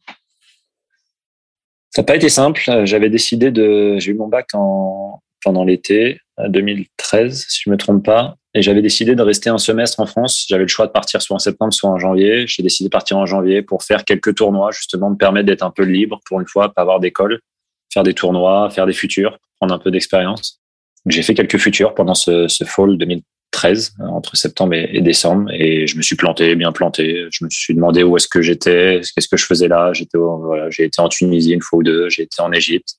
Ça n'a pas été simple. J'avais décidé de. J'ai eu mon bac en pendant l'été 2013, si je me trompe pas. Et j'avais décidé de rester un semestre en France. J'avais le choix de partir soit en septembre, soit en janvier. J'ai décidé de partir en janvier pour faire quelques tournois, justement, me permettre d'être un peu libre pour une fois, pas avoir d'école, faire des tournois, faire des futurs, prendre un peu d'expérience. J'ai fait quelques futurs pendant ce, ce fall 2013, entre septembre et, décembre, et je me suis planté, bien planté. Je me suis demandé où est-ce que j'étais, qu'est-ce que je faisais là. J'étais, voilà, été en Tunisie une fois ou deux, j'ai été en Égypte.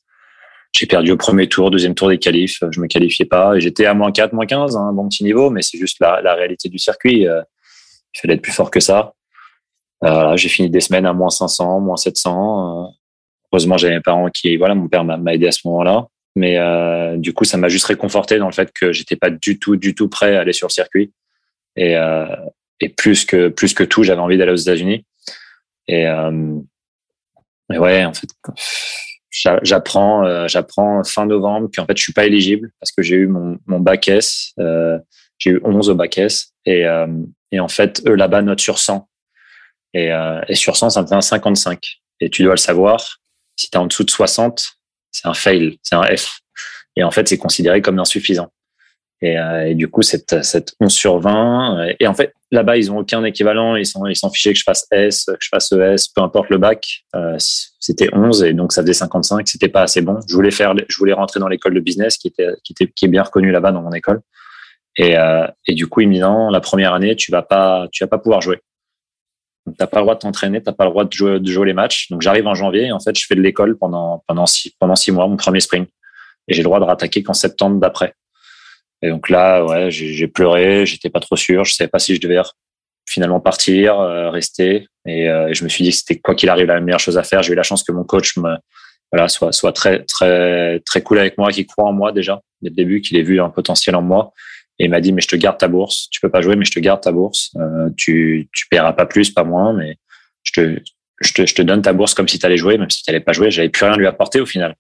J'ai perdu au premier tour, deuxième tour des qualifs. Je me qualifiais pas. J'étais à moins 4, moins 15, un bon petit niveau, mais c'est juste la, la, réalité du circuit. Euh, il fallait être plus fort que ça. Euh, j'ai fini des semaines à moins 500, moins 700. Euh, heureusement, j'avais mes parents qui, voilà, mon père m'a aidé à ce moment-là. Mais euh, du coup, ça m'a juste réconforté dans le fait que j'étais pas du tout, du tout prêt à aller sur le circuit. Et, euh, et plus que plus que tout, j'avais envie d'aller aux États-Unis. Et, euh, et ouais, en fait, j'apprends euh, j'apprends fin novembre qu'en fait je suis pas éligible parce que j'ai eu mon, mon bac S euh, j'ai eu 11 au bac S et, euh, et en fait eux là-bas notent sur 100 et, et sur 100 ça me fait un 55 et tu dois le savoir si tu es en dessous de 60 c'est un fail c'est un F. Et en fait c'est considéré comme insuffisant et, euh, du coup, cette, cette 11 sur 20. Euh, et en fait, là-bas, ils ont aucun équivalent. Ils sont, ils sont fichés que je fasse S, que je fasse ES, peu importe le bac. Euh, c'était 11 et donc ça faisait 55. C'était pas assez bon. Je voulais faire, je voulais rentrer dans l'école de business qui était, qui était, qui est bien reconnue là-bas dans mon école. Et, euh, et du coup, ils me disent non, la première année, tu vas pas, tu vas pas pouvoir jouer. Donc, t'as pas le droit de t'entraîner, t'as pas le droit de jouer, de jouer les matchs. Donc, j'arrive en janvier. Et en fait, je fais de l'école pendant, pendant six, pendant six mois, mon premier spring. Et j'ai le droit de rattaquer qu'en septembre d'après. Et donc là, ouais, j'ai pleuré, j'étais pas trop sûr, je savais pas si je devais finalement partir, euh, rester. Et, euh, je me suis dit que c'était quoi qu'il arrive la meilleure chose à faire. J'ai eu la chance que mon coach me, voilà, soit, soit très, très, très cool avec moi, qui croit en moi déjà dès le début, qu'il ait vu un potentiel en moi. Et il m'a dit, mais je te garde ta bourse. Tu peux pas jouer, mais je te garde ta bourse. Euh, tu, tu paieras pas plus, pas moins, mais je te, je te, je te donne ta bourse comme si tu allais jouer, même si tu allais pas jouer. J'avais plus rien à lui apporter au final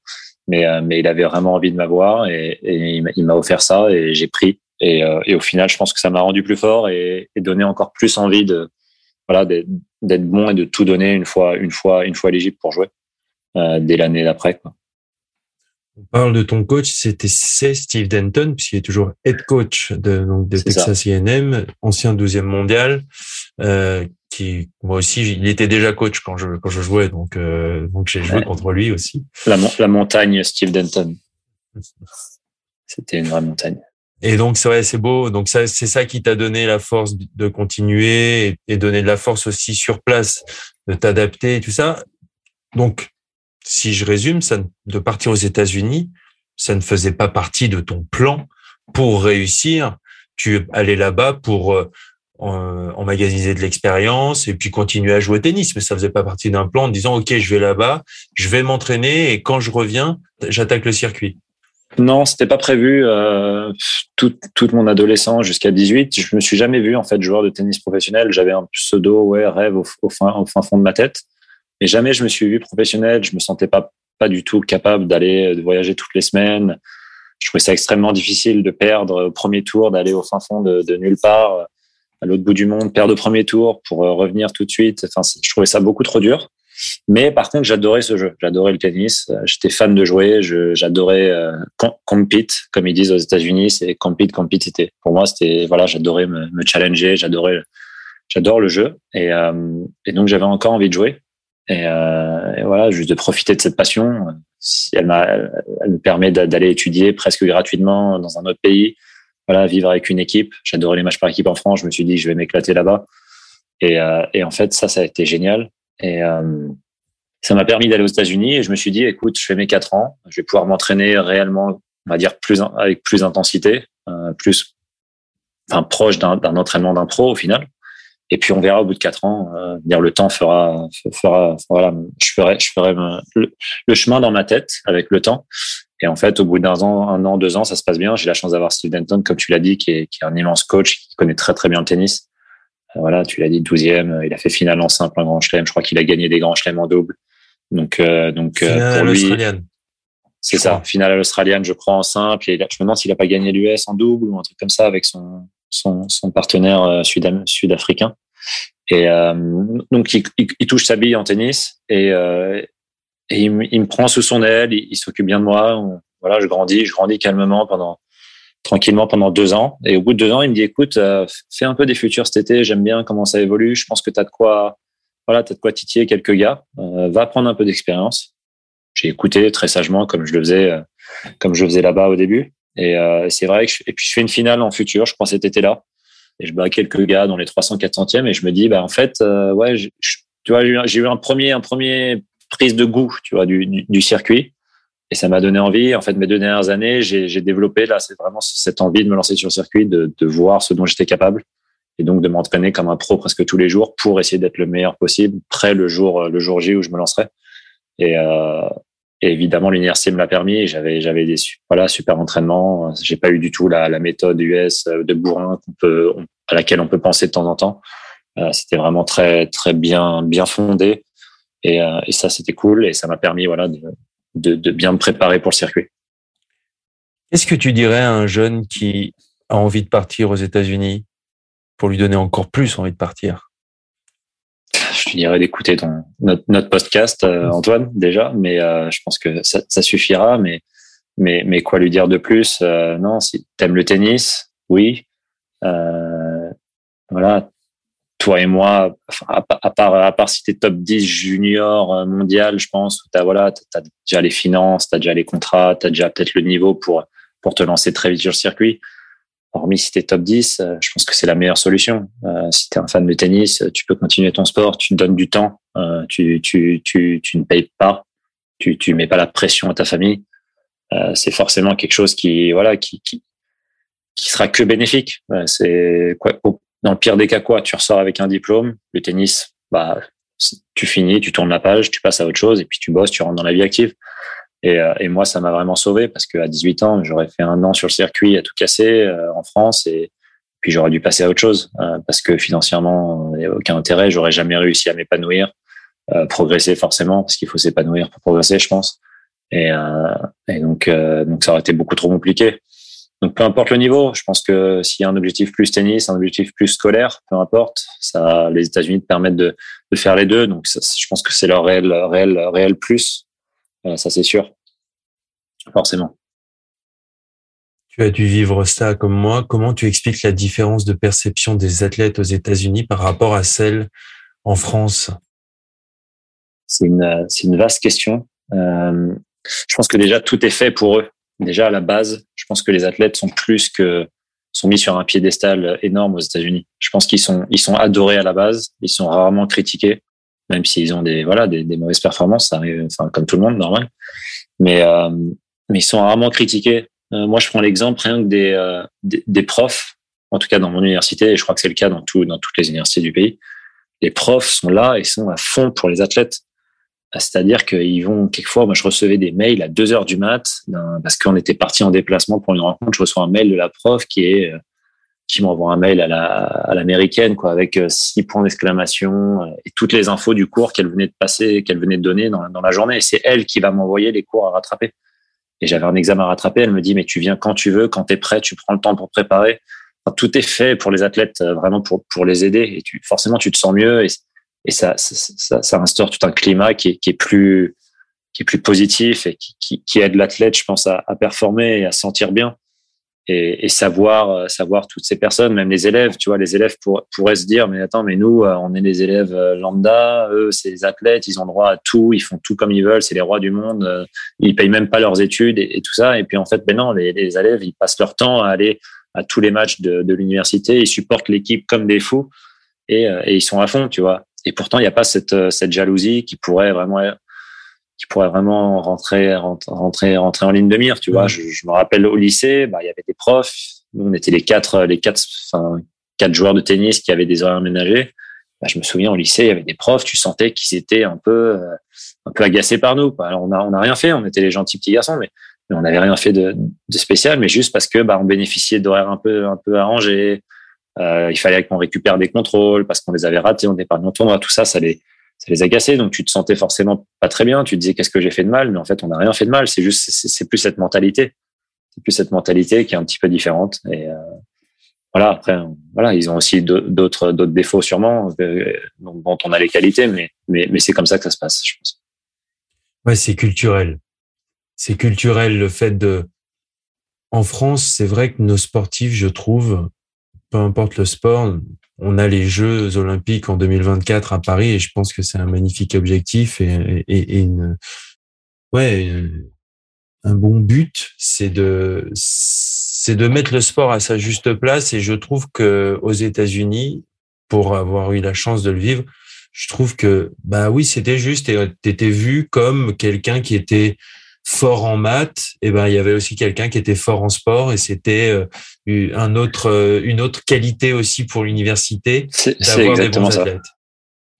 mais, euh, mais il avait vraiment envie de m'avoir et, il m'a offert ça et j'ai pris. Et, euh, et, au final, je pense que ça m'a rendu plus fort et, et, donné encore plus envie de voilà d'être bon et de tout donner une fois une fois une fois éligible pour jouer euh, dès l'année d'après. On parle de ton coach, c'était c'est Steve Denton, puisqu'il est toujours head coach de, donc de Texas A&M, ancien 12e mondial, euh, qui moi aussi il était déjà coach quand je quand je jouais donc euh, donc j'ai joué contre lui aussi. La, la montagne Steve Denton. C'était une vraie montagne. Et donc c'est vrai, c'est beau. Donc ça c'est ça qui t'a donné la force de continuer et, et donner de la force aussi sur place de t'adapter et tout ça. Donc si je résume, ça de partir aux États-Unis, ça ne faisait pas partie de ton plan pour réussir. Tu allais là-bas pour euh, emmagasiner de l'expérience et puis continuer à jouer au tennis. Mais ça faisait pas partie d'un plan en disant, OK, je vais là-bas, je vais m'entraîner et quand je reviens, j'attaque le circuit. Non, c'était pas prévu. Euh, toute, toute mon adolescence jusqu'à 18, je me suis jamais vu en fait joueur de tennis professionnel. J'avais un pseudo ouais rêve au, au, fin, au fin fond de ma tête, mais jamais je me suis vu professionnel. Je me sentais pas pas du tout capable d'aller de voyager toutes les semaines je trouvais ça extrêmement difficile de perdre au premier tour, d'aller au fin fond de, nulle part, à l'autre bout du monde, perdre au premier tour pour revenir tout de suite. Je trouvais ça beaucoup trop dur. Mais par contre, j'adorais ce jeu. J'adorais le tennis. J'étais fan de jouer. J'adorais euh, compete, comme ils disent aux États-Unis. C'est compete, compete. C'était pour moi, c'était voilà, j'adorais me, challenger. J'adorais, j'adore le jeu. Euh, et donc j'avais encore envie de jouer. Et, euh, et, voilà, juste de profiter de cette passion. Elle, m'a, elle me permet d'aller étudier presque gratuitement dans un autre pays. Voilà, vivre avec une équipe. J'adorais les matchs par équipe en France. Je me suis dit, je vais m'éclater là-bas. Et, euh, et en fait, ça, ça a été génial. Et euh, ça m'a permis d'aller aux États-Unis et je me suis dit, écoute, je fais mes quatre ans, je vais pouvoir m'entraîner réellement, on va dire plus avec plus d'intensité, euh, plus, enfin proche d'un entraînement d'un pro au final. Et puis on verra au bout de quatre ans, euh, dire le temps fera, fera, voilà, je ferai, je ferai le, chemin dans ma tête avec le temps. Et en fait, au bout d'un an, un an, deux ans, ça se passe bien. J'ai la chance d'avoir Steve Denton, comme tu l'as dit, qui est, qui est un immense coach, qui connaît très très bien le tennis, voilà, tu l'as dit, 12e. Il a fait finale en simple, un grand chelem. Je crois qu'il a gagné des grands chelems en double. Donc, euh, donc euh, pour lui, c'est ça. Finale à l'australienne, je crois en simple. Et je me demande s'il n'a pas gagné l'US en double ou un truc comme ça avec son son, son partenaire euh, sud-africain. Et euh, donc il, touche sa bille en tennis et, euh, il, me prend sous son aile. Il, s'occupe bien de moi. Voilà, je grandis, je grandis calmement pendant tranquillement pendant deux ans. Et au bout de deux ans, il me dit, écoute, euh, fais un peu des futurs cet été. J'aime bien comment ça évolue. Je pense que tu as de quoi, voilà, t'as de quoi titiller quelques gars. Va prendre un peu d'expérience. J'ai écouté très sagement, comme je le faisais, comme je faisais là-bas au début. Et c'est vrai que je, et puis je fais une finale en futur, je crois cet été-là. Et je bats quelques gars dans les 300, 400e et je me dis, bah, en fait, ouais, tu vois, j'ai eu un premier, un premier prise de goût, tu vois, du, du, du circuit. Et ça m'a donné envie. En fait, mes deux dernières années, j'ai développé là, c'est vraiment cette envie de me lancer sur le circuit, de, de voir ce dont j'étais capable, et donc de m'entraîner comme un pro presque tous les jours pour essayer d'être le meilleur possible, près le jour le jour J où je me lancerai. Et, euh, et évidemment, l'université me l'a permis. J'avais j'avais des voilà super entraînements. J'ai pas eu du tout la, la méthode US de bourrin qu'on peut à laquelle on peut penser de temps en temps. Euh, c'était vraiment très très bien bien fondé. Et, euh, et ça, c'était cool. Et ça m'a permis voilà de, de, bien me préparer pour le circuit. Qu'est-ce que tu dirais à un jeune qui a envie de partir aux États-Unis pour lui donner encore plus envie de partir? Je lui dirais d'écouter notre, notre podcast, euh, Antoine, déjà, mais euh, je pense que ça, suffira. Mais, mais, mais quoi lui dire de plus euh, Non, si tu aimes le tennis, oui. voilà, toi et moi, à, part, à part si tu es top 10 junior mondial, je pense, où tu as, voilà, as déjà les finances, tu as déjà les contrats, tu as déjà peut-être le niveau pour, pour te lancer très vite sur le circuit. Hormis si tu es top 10, euh, je pense que c'est la meilleure solution. Euh, si tu es un fan de tennis, tu peux continuer ton sport, tu te donnes du temps, tu, tu, tu, tu ne payes pas, tu ne mets pas la pression à ta famille. c'est forcément quelque chose qui, voilà, qui, qui, qui sera que bénéfique. c'est quoi, dans le pire des cas, quoi, tu ressors avec un diplôme. Le tennis, bah, tu finis, tu tournes la page, tu passes à autre chose et puis tu bosses, tu rentres dans la vie active. Et, euh, et moi, ça m'a vraiment sauvé parce qu'à 18 ans, j'aurais fait un an sur le circuit à tout casser euh, en France et puis j'aurais dû passer à autre chose euh, parce que financièrement, il n'y a aucun intérêt. J'aurais jamais réussi à m'épanouir, progresser forcément parce qu'il faut s'épanouir pour progresser, je pense. Et, et donc, donc, ça aurait été beaucoup trop compliqué. Donc peu importe le niveau, je pense que s'il y a un objectif plus tennis, un objectif plus scolaire, peu importe, ça, les États-Unis te permettent de, de, faire les deux. Donc je pense que c'est leur réel, réel, réel plus. Euh, ça c'est sûr, forcément. Tu as dû vivre ça comme moi. Comment tu expliques la différence de perception des athlètes aux États-Unis par rapport à celle en France? C'est une, c'est une vaste question. Euh, je pense que déjà tout est fait pour eux déjà à la base, je pense que les athlètes sont plus que sont mis sur un piédestal énorme aux États-Unis. Je pense qu'ils sont ils sont adorés à la base, ils sont rarement critiqués, même s'ils ont des voilà des, mauvaises performances, ça arrive, enfin comme tout le monde normal. Mais euh, mais ils sont rarement critiqués. Euh, moi, je prends l'exemple rien que des, euh, des, des profs, en tout cas dans mon université, et je crois que c'est le cas dans tout dans toutes les universités du pays. Les profs sont là et sont à fond pour les athlètes. C'est-à-dire qu'ils vont, quelquefois, moi je recevais des mails à 2 heures du mat, parce qu'on était parti en déplacement pour une rencontre, je reçois un mail de la prof qui est, qui m'envoie un mail à la, à l'américaine, quoi, avec euh, six points d'exclamation euh, et toutes les infos du cours qu'elle venait de passer, qu'elle venait de donner dans, dans la journée. Et c'est elle qui va m'envoyer les cours à rattraper. et j'avais un examen à rattraper. Elle me dit, mais tu viens quand tu veux, quand tu es prêt, tu prends le temps pour préparer. tout est fait pour les athlètes, euh, vraiment pour, pour les aider. Et tu, forcément, tu te sens mieux et, et ça, ça, ça, instaure tout un climat qui est, qui est plus qui est plus positif et qui, qui, aide l'athlète, je pense, à, à, performer et à se sentir bien et, et, savoir euh, savoir toutes ces personnes, même les élèves, tu vois, les élèves pour, pourraient se dire mais attends, mais nous, euh, on est des élèves euh, lambda, eux, c'est les athlètes, ils ont droit à tout, ils font tout comme ils veulent, c'est les rois du monde, ils payent même pas leurs études et, tout ça. Et puis en fait, ben non, les, les, élèves, ils passent leur temps à aller à tous les matchs de, de l'université, ils supportent l'équipe comme des fous et, et, ils sont à fond, tu vois. Et pourtant, il n'y a pas cette, cette jalousie qui pourrait vraiment qui pourrait vraiment rentrer, rentrer, rentrer en ligne de mire. Tu vois, je, je, me rappelle au lycée, bah, il y avait des profs. Nous, on était les quatre, les quatre, enfin, quatre joueurs de tennis qui avaient des horaires aménagés. Bah, je me souviens au lycée, il y avait des profs, tu sentais qu'ils étaient un peu, euh, un peu agacés par nous. Alors, on a, on a rien fait, on était les gentils petits garçons, mais, mais on n'avait rien fait de, de, spécial, mais juste parce que, bah, on bénéficiait d'horaires un peu, un peu arrangés. Euh, il fallait qu'on récupère des contrôles parce qu'on les avait ratés, on pas en tournoi, tout ça, ça les, ça les agaçait. Donc tu te sentais forcément pas très bien. Tu te disais qu'est-ce que j'ai fait de mal, mais en fait on n'a rien fait de mal. C'est juste c'est plus cette mentalité, c'est plus cette mentalité qui est un petit peu différente. Et euh, voilà après voilà ils ont aussi d'autres d'autres défauts sûrement euh, dont on a les qualités, mais mais mais c'est comme ça que ça se passe, je pense. Ouais, c'est culturel. C'est culturel le fait de. En France, c'est vrai que nos sportifs, je trouve, peu importe le sport, on a les Jeux olympiques en 2024 à Paris et je pense que c'est un magnifique objectif et, une, ouais, un bon but, c'est de, c'est de mettre le sport à sa juste place et je trouve que aux États-Unis, pour avoir eu la chance de le vivre, je trouve que, bah oui, c'était juste et t'étais vu comme quelqu'un qui était fort en maths, et eh ben il y avait aussi quelqu'un qui était fort en sport et c'était euh, un autre euh, une autre qualité aussi pour l'université d'avoir des bons athlètes.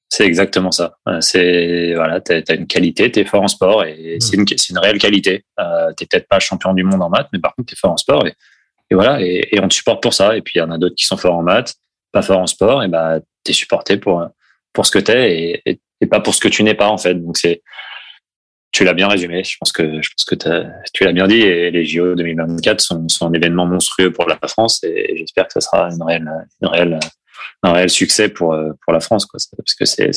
C'est exactement ça. C'est voilà, t'as as une qualité, t'es fort en sport et hmm. c'est une c'est une réelle qualité. Euh, t'es peut-être pas champion du monde en maths, mais par contre t'es fort en sport et, et voilà et, et, on te supporte pour ça. Et puis il y en a d'autres qui sont forts en maths, pas forts en sport, et ben t'es supporté pour pour ce que t'es et, et, et pas pour ce que tu n'es pas en fait. Donc c'est tu l'as bien résumé. Je pense que je pense que tu l'as bien dit. Et les JO 2024 sont, sont, un événement monstrueux pour la France et j'espère que ça sera une réelle, une réelle, un réel succès pour pour la France, quoi. Parce que c'est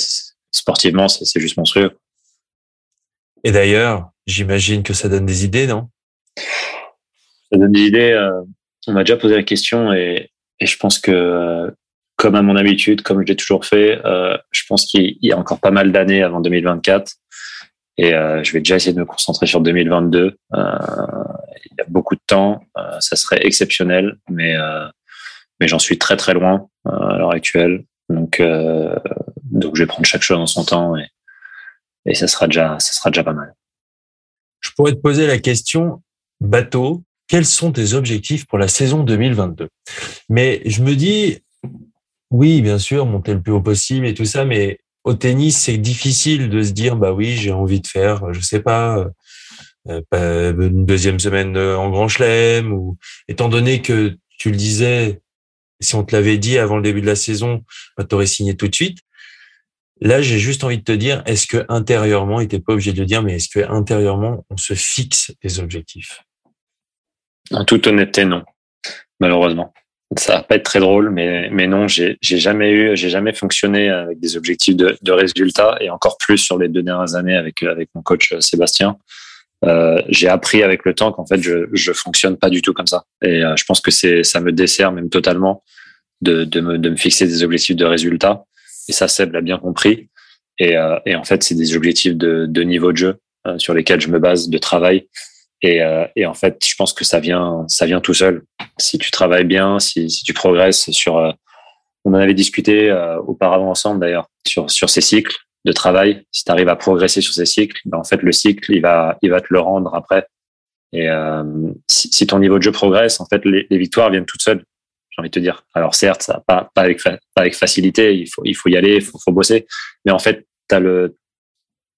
sportivement, c'est juste monstrueux. Et d'ailleurs, j'imagine que ça donne des idées, non? Ça donne des idées. Euh, on m'a déjà posé la question et, et je pense que comme à mon habitude, comme je l'ai toujours fait, euh, je pense qu'il y a encore pas mal d'années avant 2024 et euh, je vais déjà essayer de me concentrer sur 2022. Euh, il y a beaucoup de temps, euh, ça serait exceptionnel, mais euh, mais j'en suis très très loin à l'heure actuelle. Donc donc je vais prendre chaque chose en son temps et et ça sera déjà ça sera déjà pas mal. Je pourrais te poser la question bateau. Quels sont tes objectifs pour la saison 2022 Mais je me dis, oui, bien sûr, monter le plus haut possible et tout ça, mais au tennis, c'est difficile de se dire, bah oui, j'ai envie de faire, je sais pas, euh, une deuxième semaine en Grand Chelem, ou étant donné que tu le disais, si on te l'avait dit avant le début de la saison, bah, tu aurais signé tout de suite. Là, j'ai juste envie de te dire, est-ce que intérieurement, et t'es pas obligé de le dire, mais est-ce que intérieurement, on se fixe des objectifs? En toute honnêteté, non, malheureusement ça va pas être très drôle, mais mais non, j'ai jamais eu, j'ai jamais fonctionné avec des objectifs de, de résultats et encore plus sur les deux dernières années avec avec mon coach euh, Sébastien. Euh, j'ai appris avec le temps qu'en fait je je fonctionne pas du tout comme ça. Et euh, je pense que c'est ça me dessert même totalement de de me de me fixer des objectifs de résultats. Et ça Seb l'a bien compris. Et euh, et en fait c'est des objectifs de de niveau de jeu euh, sur lesquels je me base de travail et, euh, et, en fait, je pense que ça vient, ça vient tout seul. Si tu travailles bien, si, tu progresses sur, euh, on en avait discuté euh, auparavant ensemble d'ailleurs sur sur ces cycles de travail. Si tu arrives à progresser sur ces cycles, ben en fait le cycle il va il va te le rendre après. Et si, ton niveau de jeu progresse, en fait les, victoires viennent toutes seules. J'ai envie de te dire. Alors certes, pas pas avec pas avec facilité. Il faut il faut y aller, il faut, faut bosser. Mais en fait, t'as le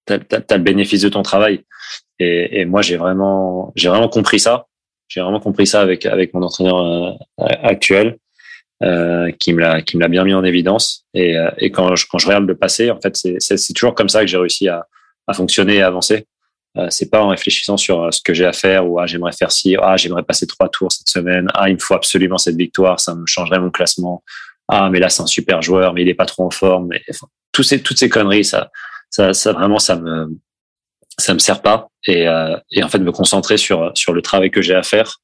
t'as, as le bénéfice de ton travail. Et, et moi, j'ai vraiment, j'ai vraiment compris ça. J'ai vraiment compris ça avec avec mon entraîneur euh, actuel, euh, qui me l'a qui me l'a bien mis en évidence. Et, euh, et quand je quand je regarde le passé, en fait, c'est c'est toujours comme ça que j'ai réussi à à fonctionner et avancer. c'est pas en réfléchissant sur ce que j'ai à faire ou ah j'aimerais faire ci, ah j'aimerais passer trois tours cette semaine, ah il me faut absolument cette victoire, ça me changerait mon classement. Ah mais là c'est un super joueur, mais il est pas trop en forme. Mais enfin, tous ces toutes ces conneries, ça, ça, ça vraiment ça me ça me sert pas. Et, et en fait me concentrer sur sur le travail que j'ai à faire,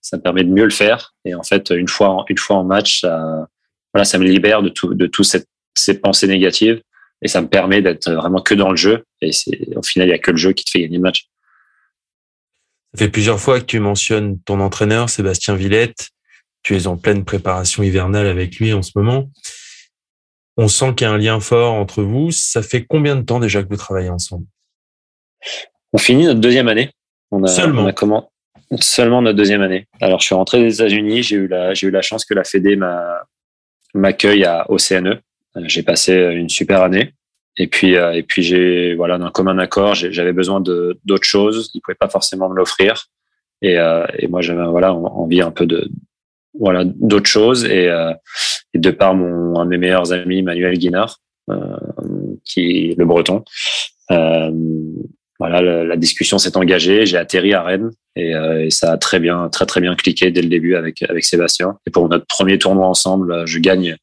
ça me permet de mieux le faire. Et en fait une fois une fois en match, ça, voilà ça me libère de tout de tout cette, ces pensées négatives et ça me permet d'être vraiment que dans le jeu. Et c'est au final, il y a que le jeu qui te fait gagner le match. Ça fait plusieurs fois que tu mentionnes ton entraîneur, Sébastien Villette. Tu es en pleine préparation hivernale avec lui en ce moment. On sent qu'il y a un lien fort entre vous. Ça fait combien de temps déjà que vous travaillez ensemble? On finit notre deuxième année. On a, Seulement. On a comment Seulement notre deuxième année. Alors, je suis rentré des États-Unis. J'ai eu la, j'ai eu la chance que la Fédé m'accueille au CNE. Euh, j'ai passé une super année. Et puis, euh, et puis j'ai voilà d'un commun accord, j'avais besoin de d'autres choses. Ils pouvaient pas forcément me l'offrir. Et, euh, et moi, j'avais voilà envie un peu de voilà d'autres choses. Et, et de par mon un de mes meilleurs amis, Manuel Guinard, qui est le Breton. Voilà, la, discussion s'est engagée. J'ai atterri à Rennes et, et, ça a très bien, très très bien cliqué dès le début avec avec Sébastien. Et pour notre premier tournoi ensemble, je gagne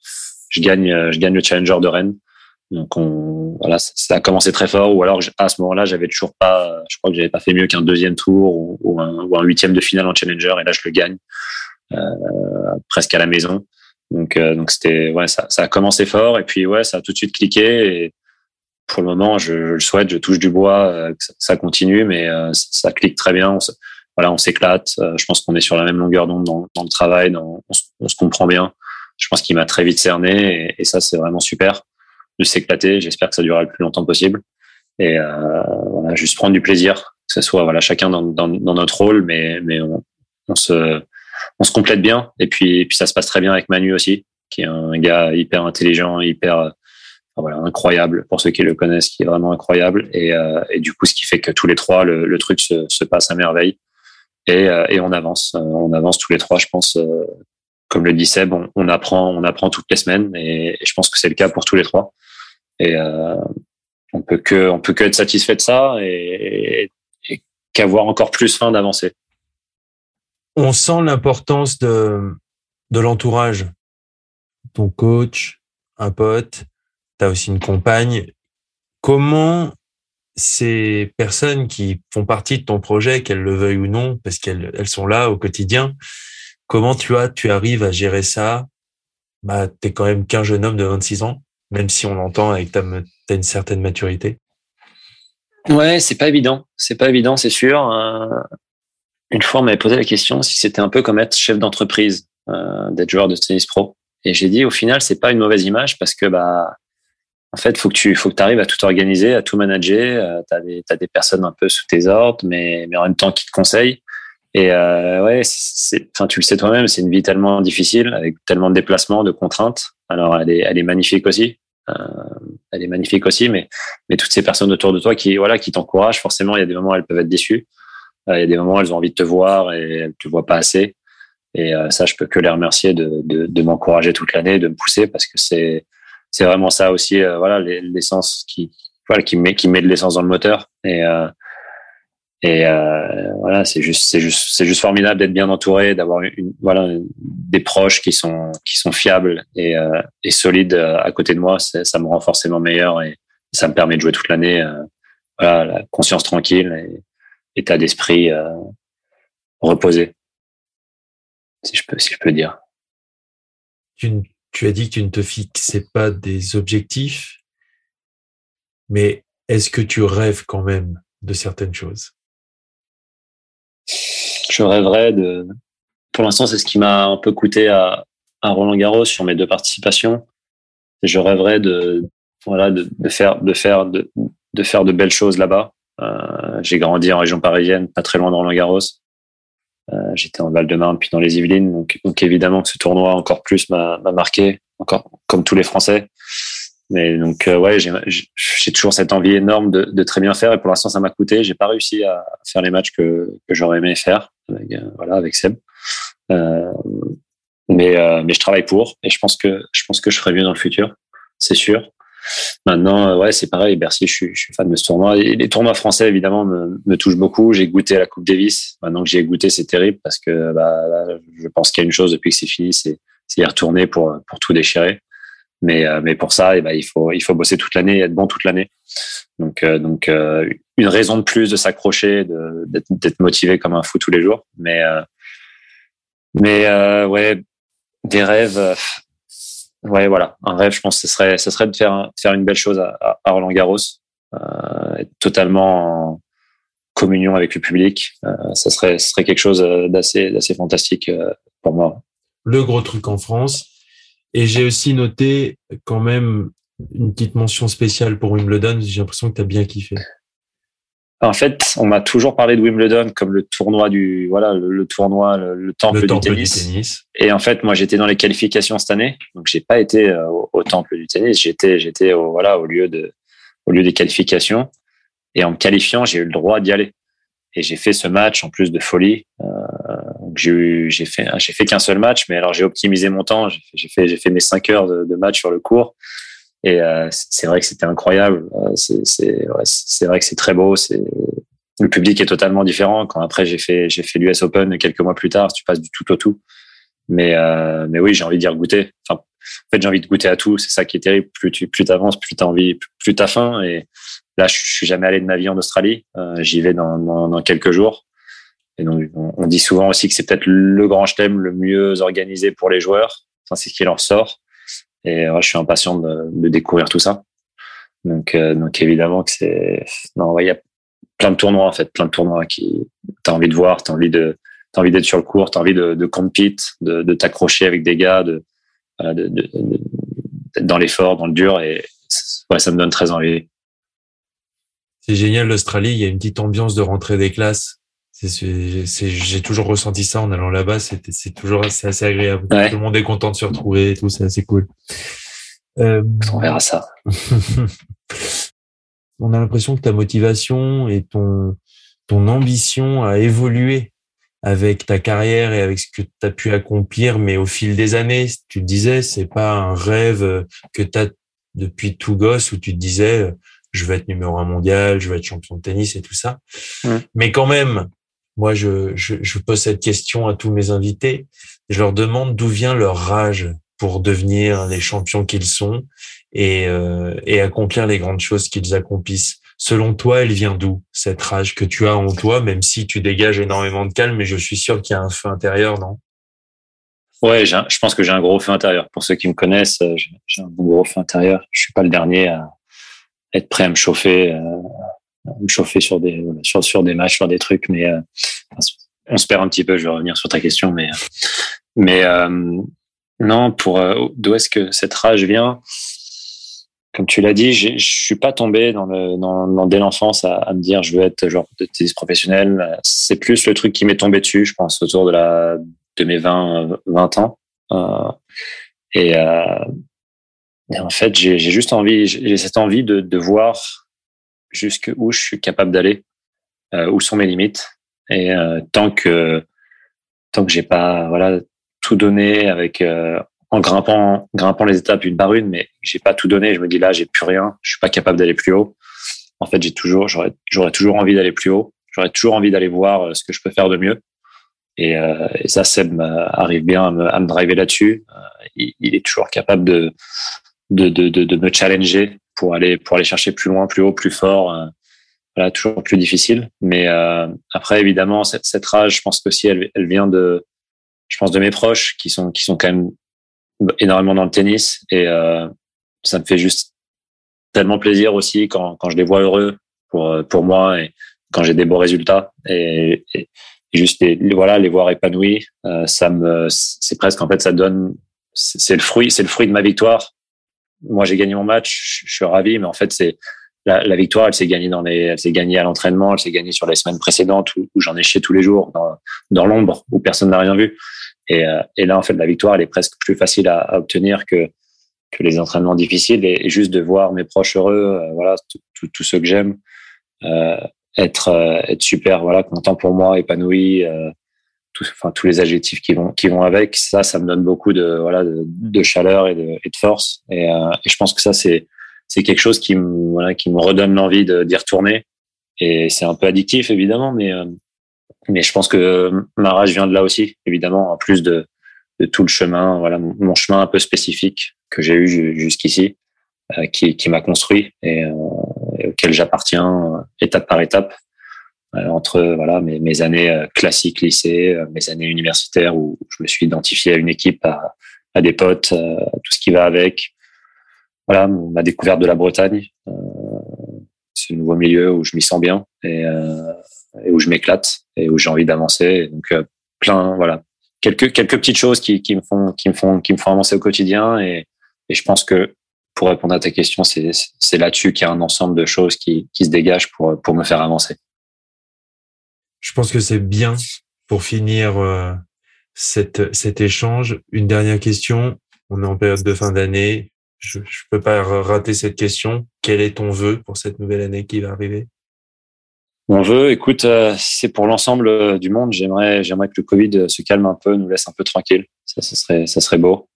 je gagne, euh, je gagne le challenger de Rennes. Donc on, voilà, ça a commencé très fort. Ou alors à ce moment-là, j'avais toujours pas, je crois que j'avais pas fait mieux qu'un deuxième tour ou, un, un huitième de finale en challenger. Et là, je le gagne euh, presque à la maison. Donc euh, donc c'était ouais, ça, ça a commencé fort et puis ouais, ça a tout de suite cliqué. Et pour le moment, je, je le souhaite, je touche du bois, euh, ça, continue, mais euh, ça, clique très bien. On voilà, on s'éclate. je pense qu'on est sur la même longueur d'onde dans, dans, le travail, dans, on, on se comprend bien je pense qu'il m'a très vite cerné et, ça c'est vraiment super de s'éclater. J'espère que ça durera le plus longtemps possible et euh, voilà, juste prendre du plaisir, que ce soit voilà chacun dans, dans, dans notre rôle, mais mais on, on, se on se complète bien et puis et puis ça se passe très bien avec Manu aussi, qui est un gars hyper intelligent, hyper voilà, incroyable pour ceux qui le connaissent, qui est vraiment incroyable. Et, euh, et du coup, ce qui fait que tous les trois, le, le truc se, se, passe à merveille. Et, euh, et on avance, on avance tous les trois, je pense, euh, comme le dit Seb, on, apprend, on apprend toutes les semaines et, je pense que c'est le cas pour tous les trois. Et euh, on peut que, on peut que être satisfait de ça et, qu'avoir encore plus faim d'avancer. On sent l'importance de, de l'entourage. Ton coach, un pote, tu as aussi une compagne. Comment ces personnes qui font partie de ton projet, qu'elles le veuillent ou non, parce qu'elles elles sont là au quotidien, Comment tu as, tu arrives à gérer ça? Bah, t'es quand même qu'un jeune homme de 26 ans, même si on l'entend avec ta, as une certaine maturité. Ouais, c'est pas évident. C'est pas évident, c'est sûr. Euh, une fois, on m'avait posé la question si c'était un peu comme être chef d'entreprise, euh, d'être joueur de tennis pro. Et j'ai dit, au final, c'est pas une mauvaise image parce que, bah, en fait, faut que tu, faut que arrives à tout organiser, à tout manager. Euh, tu as as des personnes un peu sous tes ordres, mais, mais en même temps qui te conseillent. Et euh, ouais, tu le sais toi-même, c'est une vie tellement difficile, avec tellement de déplacements, de contraintes. Alors, elle est, elle est magnifique aussi. Euh, elle est magnifique aussi, mais, mais toutes ces personnes autour de toi qui, voilà, qui t'encouragent, forcément, il y a des moments où elles peuvent être déçues. Euh, il y a des moments où elles ont envie de te voir et elles te voient pas assez. Et ça, je peux que les remercier de, de, de m'encourager toute l'année, de me pousser, parce que c'est, c'est vraiment ça aussi, euh, voilà, l'essence qui, voilà, qui met, qui met de l'essence dans le moteur. Et, euh, et euh, voilà, c'est juste, c'est juste, c'est juste formidable d'être bien entouré, d'avoir une, voilà, des proches qui sont, qui sont fiables et, et solides à côté de moi. Ça me rend forcément meilleur et ça me permet de jouer toute l'année. Voilà, la conscience tranquille et état d'esprit reposé, si je peux, si je peux dire. Tu, tu as dit que tu ne te fixais pas des objectifs, mais est-ce que tu rêves quand même de certaines choses? Je rêverais de. Pour l'instant, c'est ce qui m'a un peu coûté à, Roland Garros sur mes deux participations. Je rêverais de faire de faire de, de faire de belles choses là-bas. Euh, j'ai grandi en région parisienne, pas très loin de Roland Garros. Euh, J'étais en Val-de-Marne puis dans les Yvelines, donc, évidemment que ce tournoi encore plus m'a marqué, encore comme tous les Français. Mais donc euh, ouais, j'ai toujours cette envie énorme de, de, très bien faire et pour l'instant ça m'a coûté. J'ai pas réussi à faire les matchs que, que j'aurais aimé faire, avec, euh, voilà, avec Seb. Euh, mais mais je travaille pour et je pense que je pense que je ferai mieux dans le futur, c'est sûr. Maintenant, ouais, c'est pareil. Bercy, je suis, fan de ce tournoi. Et les tournois français, évidemment, me, touchent beaucoup. J'ai goûté la Coupe Davis. Maintenant que j'ai goûté, c'est terrible parce que bah, je pense qu'il y a une chose depuis que c'est fini, c'est y retourner pour pour tout déchirer. Mais mais pour ça, et eh ben, il faut il faut bosser toute l'année, être bon toute l'année. Donc donc une raison de plus de s'accrocher, d'être motivé comme un fou tous les jours. Mais mais ouais, des rêves. Euh, ouais, voilà, un rêve, je pense, ce serait, ce serait de faire, faire une belle chose à, à Roland Garros, euh, totalement en communion avec le public. Euh, ça serait, ce serait quelque chose d'assez, d'assez fantastique euh, pour moi. Le gros truc en France. Et j'ai aussi noté quand même une petite mention spéciale pour Wimbledon. J'ai l'impression que tu as bien kiffé. En fait, on m'a toujours parlé de Wimbledon comme le tournoi du voilà le, tournoi le, temple, du, tennis. Et en fait, moi, j'étais dans les qualifications cette année, donc j'ai pas été euh, au, temple du tennis. J'étais j'étais au voilà au lieu de au lieu des qualifications. Et en me qualifiant, j'ai eu le droit d'y aller. Et j'ai fait ce match en plus de folie. Euh, j'ai j'ai fait j'ai fait qu'un seul match, mais alors j'ai optimisé mon temps. J'ai fait j'ai fait mes cinq heures de, de match sur le cours. Et euh, c'est vrai que c'était incroyable. Euh, c'est vrai que c'est très beau. Le public est totalement différent. Quand après j'ai fait l'US Open quelques mois plus tard, tu passes du tout au tout. Mais euh, oui, j'ai envie d'y goûter. En fait, j'ai envie de goûter à tout. C'est ça qui est terrible. Plus tu plus t'avances, plus t'as envie, plus t'as faim. Et là, je suis jamais allé de ma vie en Australie. J'y vais dans, quelques jours. Et donc, on, dit souvent aussi que c'est peut-être le grand chelem le mieux organisé pour les joueurs. C'est ce qui leur sort. Et je suis impatient de, de, découvrir tout ça. Donc, euh, donc évidemment que c'est non, il y a plein de tournois en fait, plein de tournois qui t'as envie de voir, t'as envie de t'as envie d'être sur le court, t'as envie de, de compete, de, de t'accrocher avec des gars, de, de, d'être dans l'effort, dans le dur et ouais, ça me donne très envie. C'est génial l'Australie, il y a une petite ambiance de rentrée des classes j'ai toujours ressenti ça en allant là-bas. C'est toujours assez, assez agréable. Tout le monde est content de se retrouver et tout. C'est assez cool. Euh, On verra ça. (laughs) On a l'impression que ta motivation et ton, ton ambition a évolué avec ta carrière et avec ce que tu as pu accomplir, mais au fil des années, tu te disais, c'est pas un rêve que tu as depuis tout gosse où tu te disais, je vais être numéro un mondial, je vais être champion de tennis et tout ça. Mais quand même, moi, je, je, je, pose cette question à tous mes invités. Je leur demande d'où vient leur rage pour devenir les champions qu'ils sont et, euh, et accomplir les grandes choses qu'ils accomplissent. Selon toi, elle vient d'où cette rage que tu as en toi, même si tu dégages énormément de calme, mais je suis sûr qu'il y a un feu intérieur, non? Ouais, je pense que j'ai un gros feu intérieur. Pour ceux qui me connaissent, euh, j'ai un gros feu intérieur. Je suis pas le dernier à être prêt à me chauffer euh, me chauffer sur des sur, sur des matchs, sur des trucs, mais euh, on se perd un petit peu. Je vais revenir sur ta question, mais mais euh, non, pour euh, d'où est-ce que cette rage vient? Comme tu l'as dit, je suis pas tombé dans le dès l'enfance à, me dire je veux être genre de tennis professionnel. C'est plus le truc qui m'est tombé dessus, je pense, autour de la de mes 20 20 ans. Euh, et, euh, et, en fait, j'ai juste envie, j'ai cette envie de, de voir jusqu'où je suis capable d'aller, euh, où sont mes limites. Et euh, tant que tant que j'ai pas voilà tout donné avec euh, en grimpant grimpant les étapes une par une, mais j'ai pas tout donné, je me dis là j'ai plus rien, je suis pas capable d'aller plus haut. En fait, j'ai toujours j'aurais j'aurais toujours envie d'aller plus haut, j'aurais toujours envie d'aller voir ce que je peux faire de mieux. Et, euh, et ça, Seb arrive bien à me, à me driver là-dessus. il, il, est toujours capable de, de, de, de me challenger pour aller pour aller chercher plus loin, plus haut, plus fort. Euh, voilà, toujours plus difficile. Mais euh, après, évidemment, cette, cette rage, je pense que aussi, elle, elle vient de, je pense, de mes proches qui sont qui sont quand même énormément dans le tennis et euh, ça me fait juste tellement plaisir aussi quand quand je les vois heureux pour pour moi et quand j'ai des beaux résultats et, et, juste les, voilà les voir épanouis, euh, ça me c'est presque en fait ça donne c'est le fruit c'est le fruit de ma victoire moi j'ai gagné mon match, je suis ravi, mais en fait c'est la, victoire, elle s'est gagnée dans les, elle s'est gagnée à l'entraînement, elle s'est gagnée sur les semaines précédentes où, j'en ai chié tous les jours dans, dans l'ombre où personne n'a rien vu. Et, euh, et, là en fait la victoire, elle est presque plus facile à, à obtenir que que les entraînements difficiles et, juste de voir mes proches heureux, euh, voilà, tous ceux que j'aime, euh, être euh, être super, voilà, content pour moi, épanoui. Euh, enfin tous les adjectifs qui vont qui vont avec ça ça me donne beaucoup de voilà de, chaleur et de, et de force et, euh, et, je pense que ça c'est c'est quelque chose qui me, voilà, qui me redonne l'envie d'y retourner. Et c'est un peu addictif, évidemment, mais, euh, mais je pense que ma rage vient de là aussi, évidemment, en plus de, de tout le chemin, voilà, mon chemin un peu spécifique que j'ai eu jusqu'ici, euh, qui, qui m'a construit et, euh, et auquel j'appartiens étape par étape. Entre voilà mes, mes années classiques lycée, mes années universitaires où je me suis identifié à une équipe, à, à des potes, tout ce qui va avec, voilà, ma découverte de la Bretagne, euh, ce nouveau milieu où je m'y sens bien et, euh, et où je m'éclate et où j'ai envie d'avancer. Donc euh, plein, voilà, quelques quelques petites choses qui, qui me font qui me font qui me font avancer au quotidien et, et je pense que pour répondre à ta question, c'est c'est là-dessus qu'il y a un ensemble de choses qui qui se dégagent pour pour me faire avancer. Je pense que c'est bien pour finir euh, cette, cet échange. Une dernière question. On est en période de fin d'année je ne peux pas rater cette question. Quel est ton vœu pour cette nouvelle année qui va arriver? Mon vœu, écoute, euh, c'est pour l'ensemble euh, du monde. J'aimerais, j'aimerais que le Covid se calme un peu, nous laisse un peu tranquille. Ça, ça serait, ça serait beau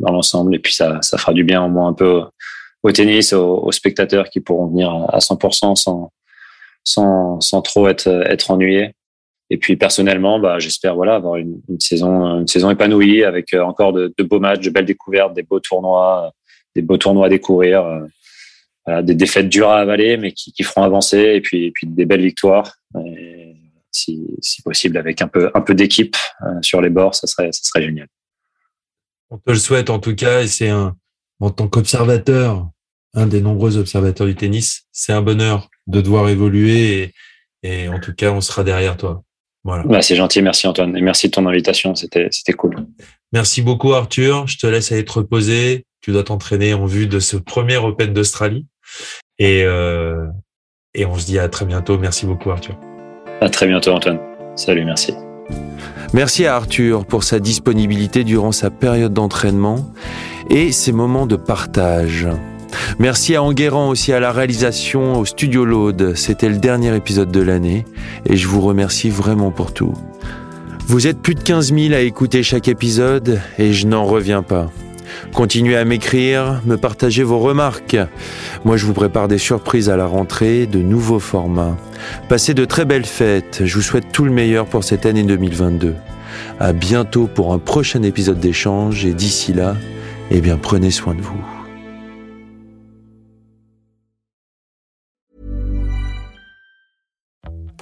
dans l'ensemble. Et puis ça, ça fera du bien au moins un peu au tennis, aux, spectateurs qui pourront venir à 100% sans, sans, sans trop être, être ennuyés. Et puis personnellement, bah, j'espère voilà avoir une, saison une saison épanouie avec euh, encore de, beaux matchs, de belles découvertes, des beaux tournois, des beaux tournois à découvrir, euh, des défaites dures à avaler mais qui, qui feront avancer et puis puis des belles victoires. Si, si possible avec un peu un peu d'équipe euh, sur les bords, ça serait ça serait génial. On te le souhaite en tout cas et c'est un en tant qu'observateur, un des nombreux observateurs du tennis, c'est un bonheur de devoir évoluer et, et en tout cas on sera derrière toi. Voilà. Bah, c'est gentil, merci Antoine. Et merci de ton invitation, c'était, c'était cool. Merci beaucoup Arthur. Je te laisse aller te reposer. Tu dois t'entraîner en vue de ce premier Open d'Australie. Et, euh, et on se dit à très bientôt. Merci beaucoup Arthur. À très bientôt Antoine. Salut, merci. Merci à Arthur pour sa disponibilité durant sa période d'entraînement et ses moments de partage. Merci à Enguerrand aussi à la réalisation au Studio Laude. C'était le dernier épisode de l'année et je vous remercie vraiment pour tout. Vous êtes plus de 15 000 à écouter chaque épisode et je n'en reviens pas. Continuez à m'écrire, me partager vos remarques. Moi, je vous prépare des surprises à la rentrée, de nouveaux formats. Passez de très belles fêtes. Je vous souhaite tout le meilleur pour cette année 2022. À bientôt pour un prochain épisode d'échange et d'ici là, eh bien, prenez soin de vous.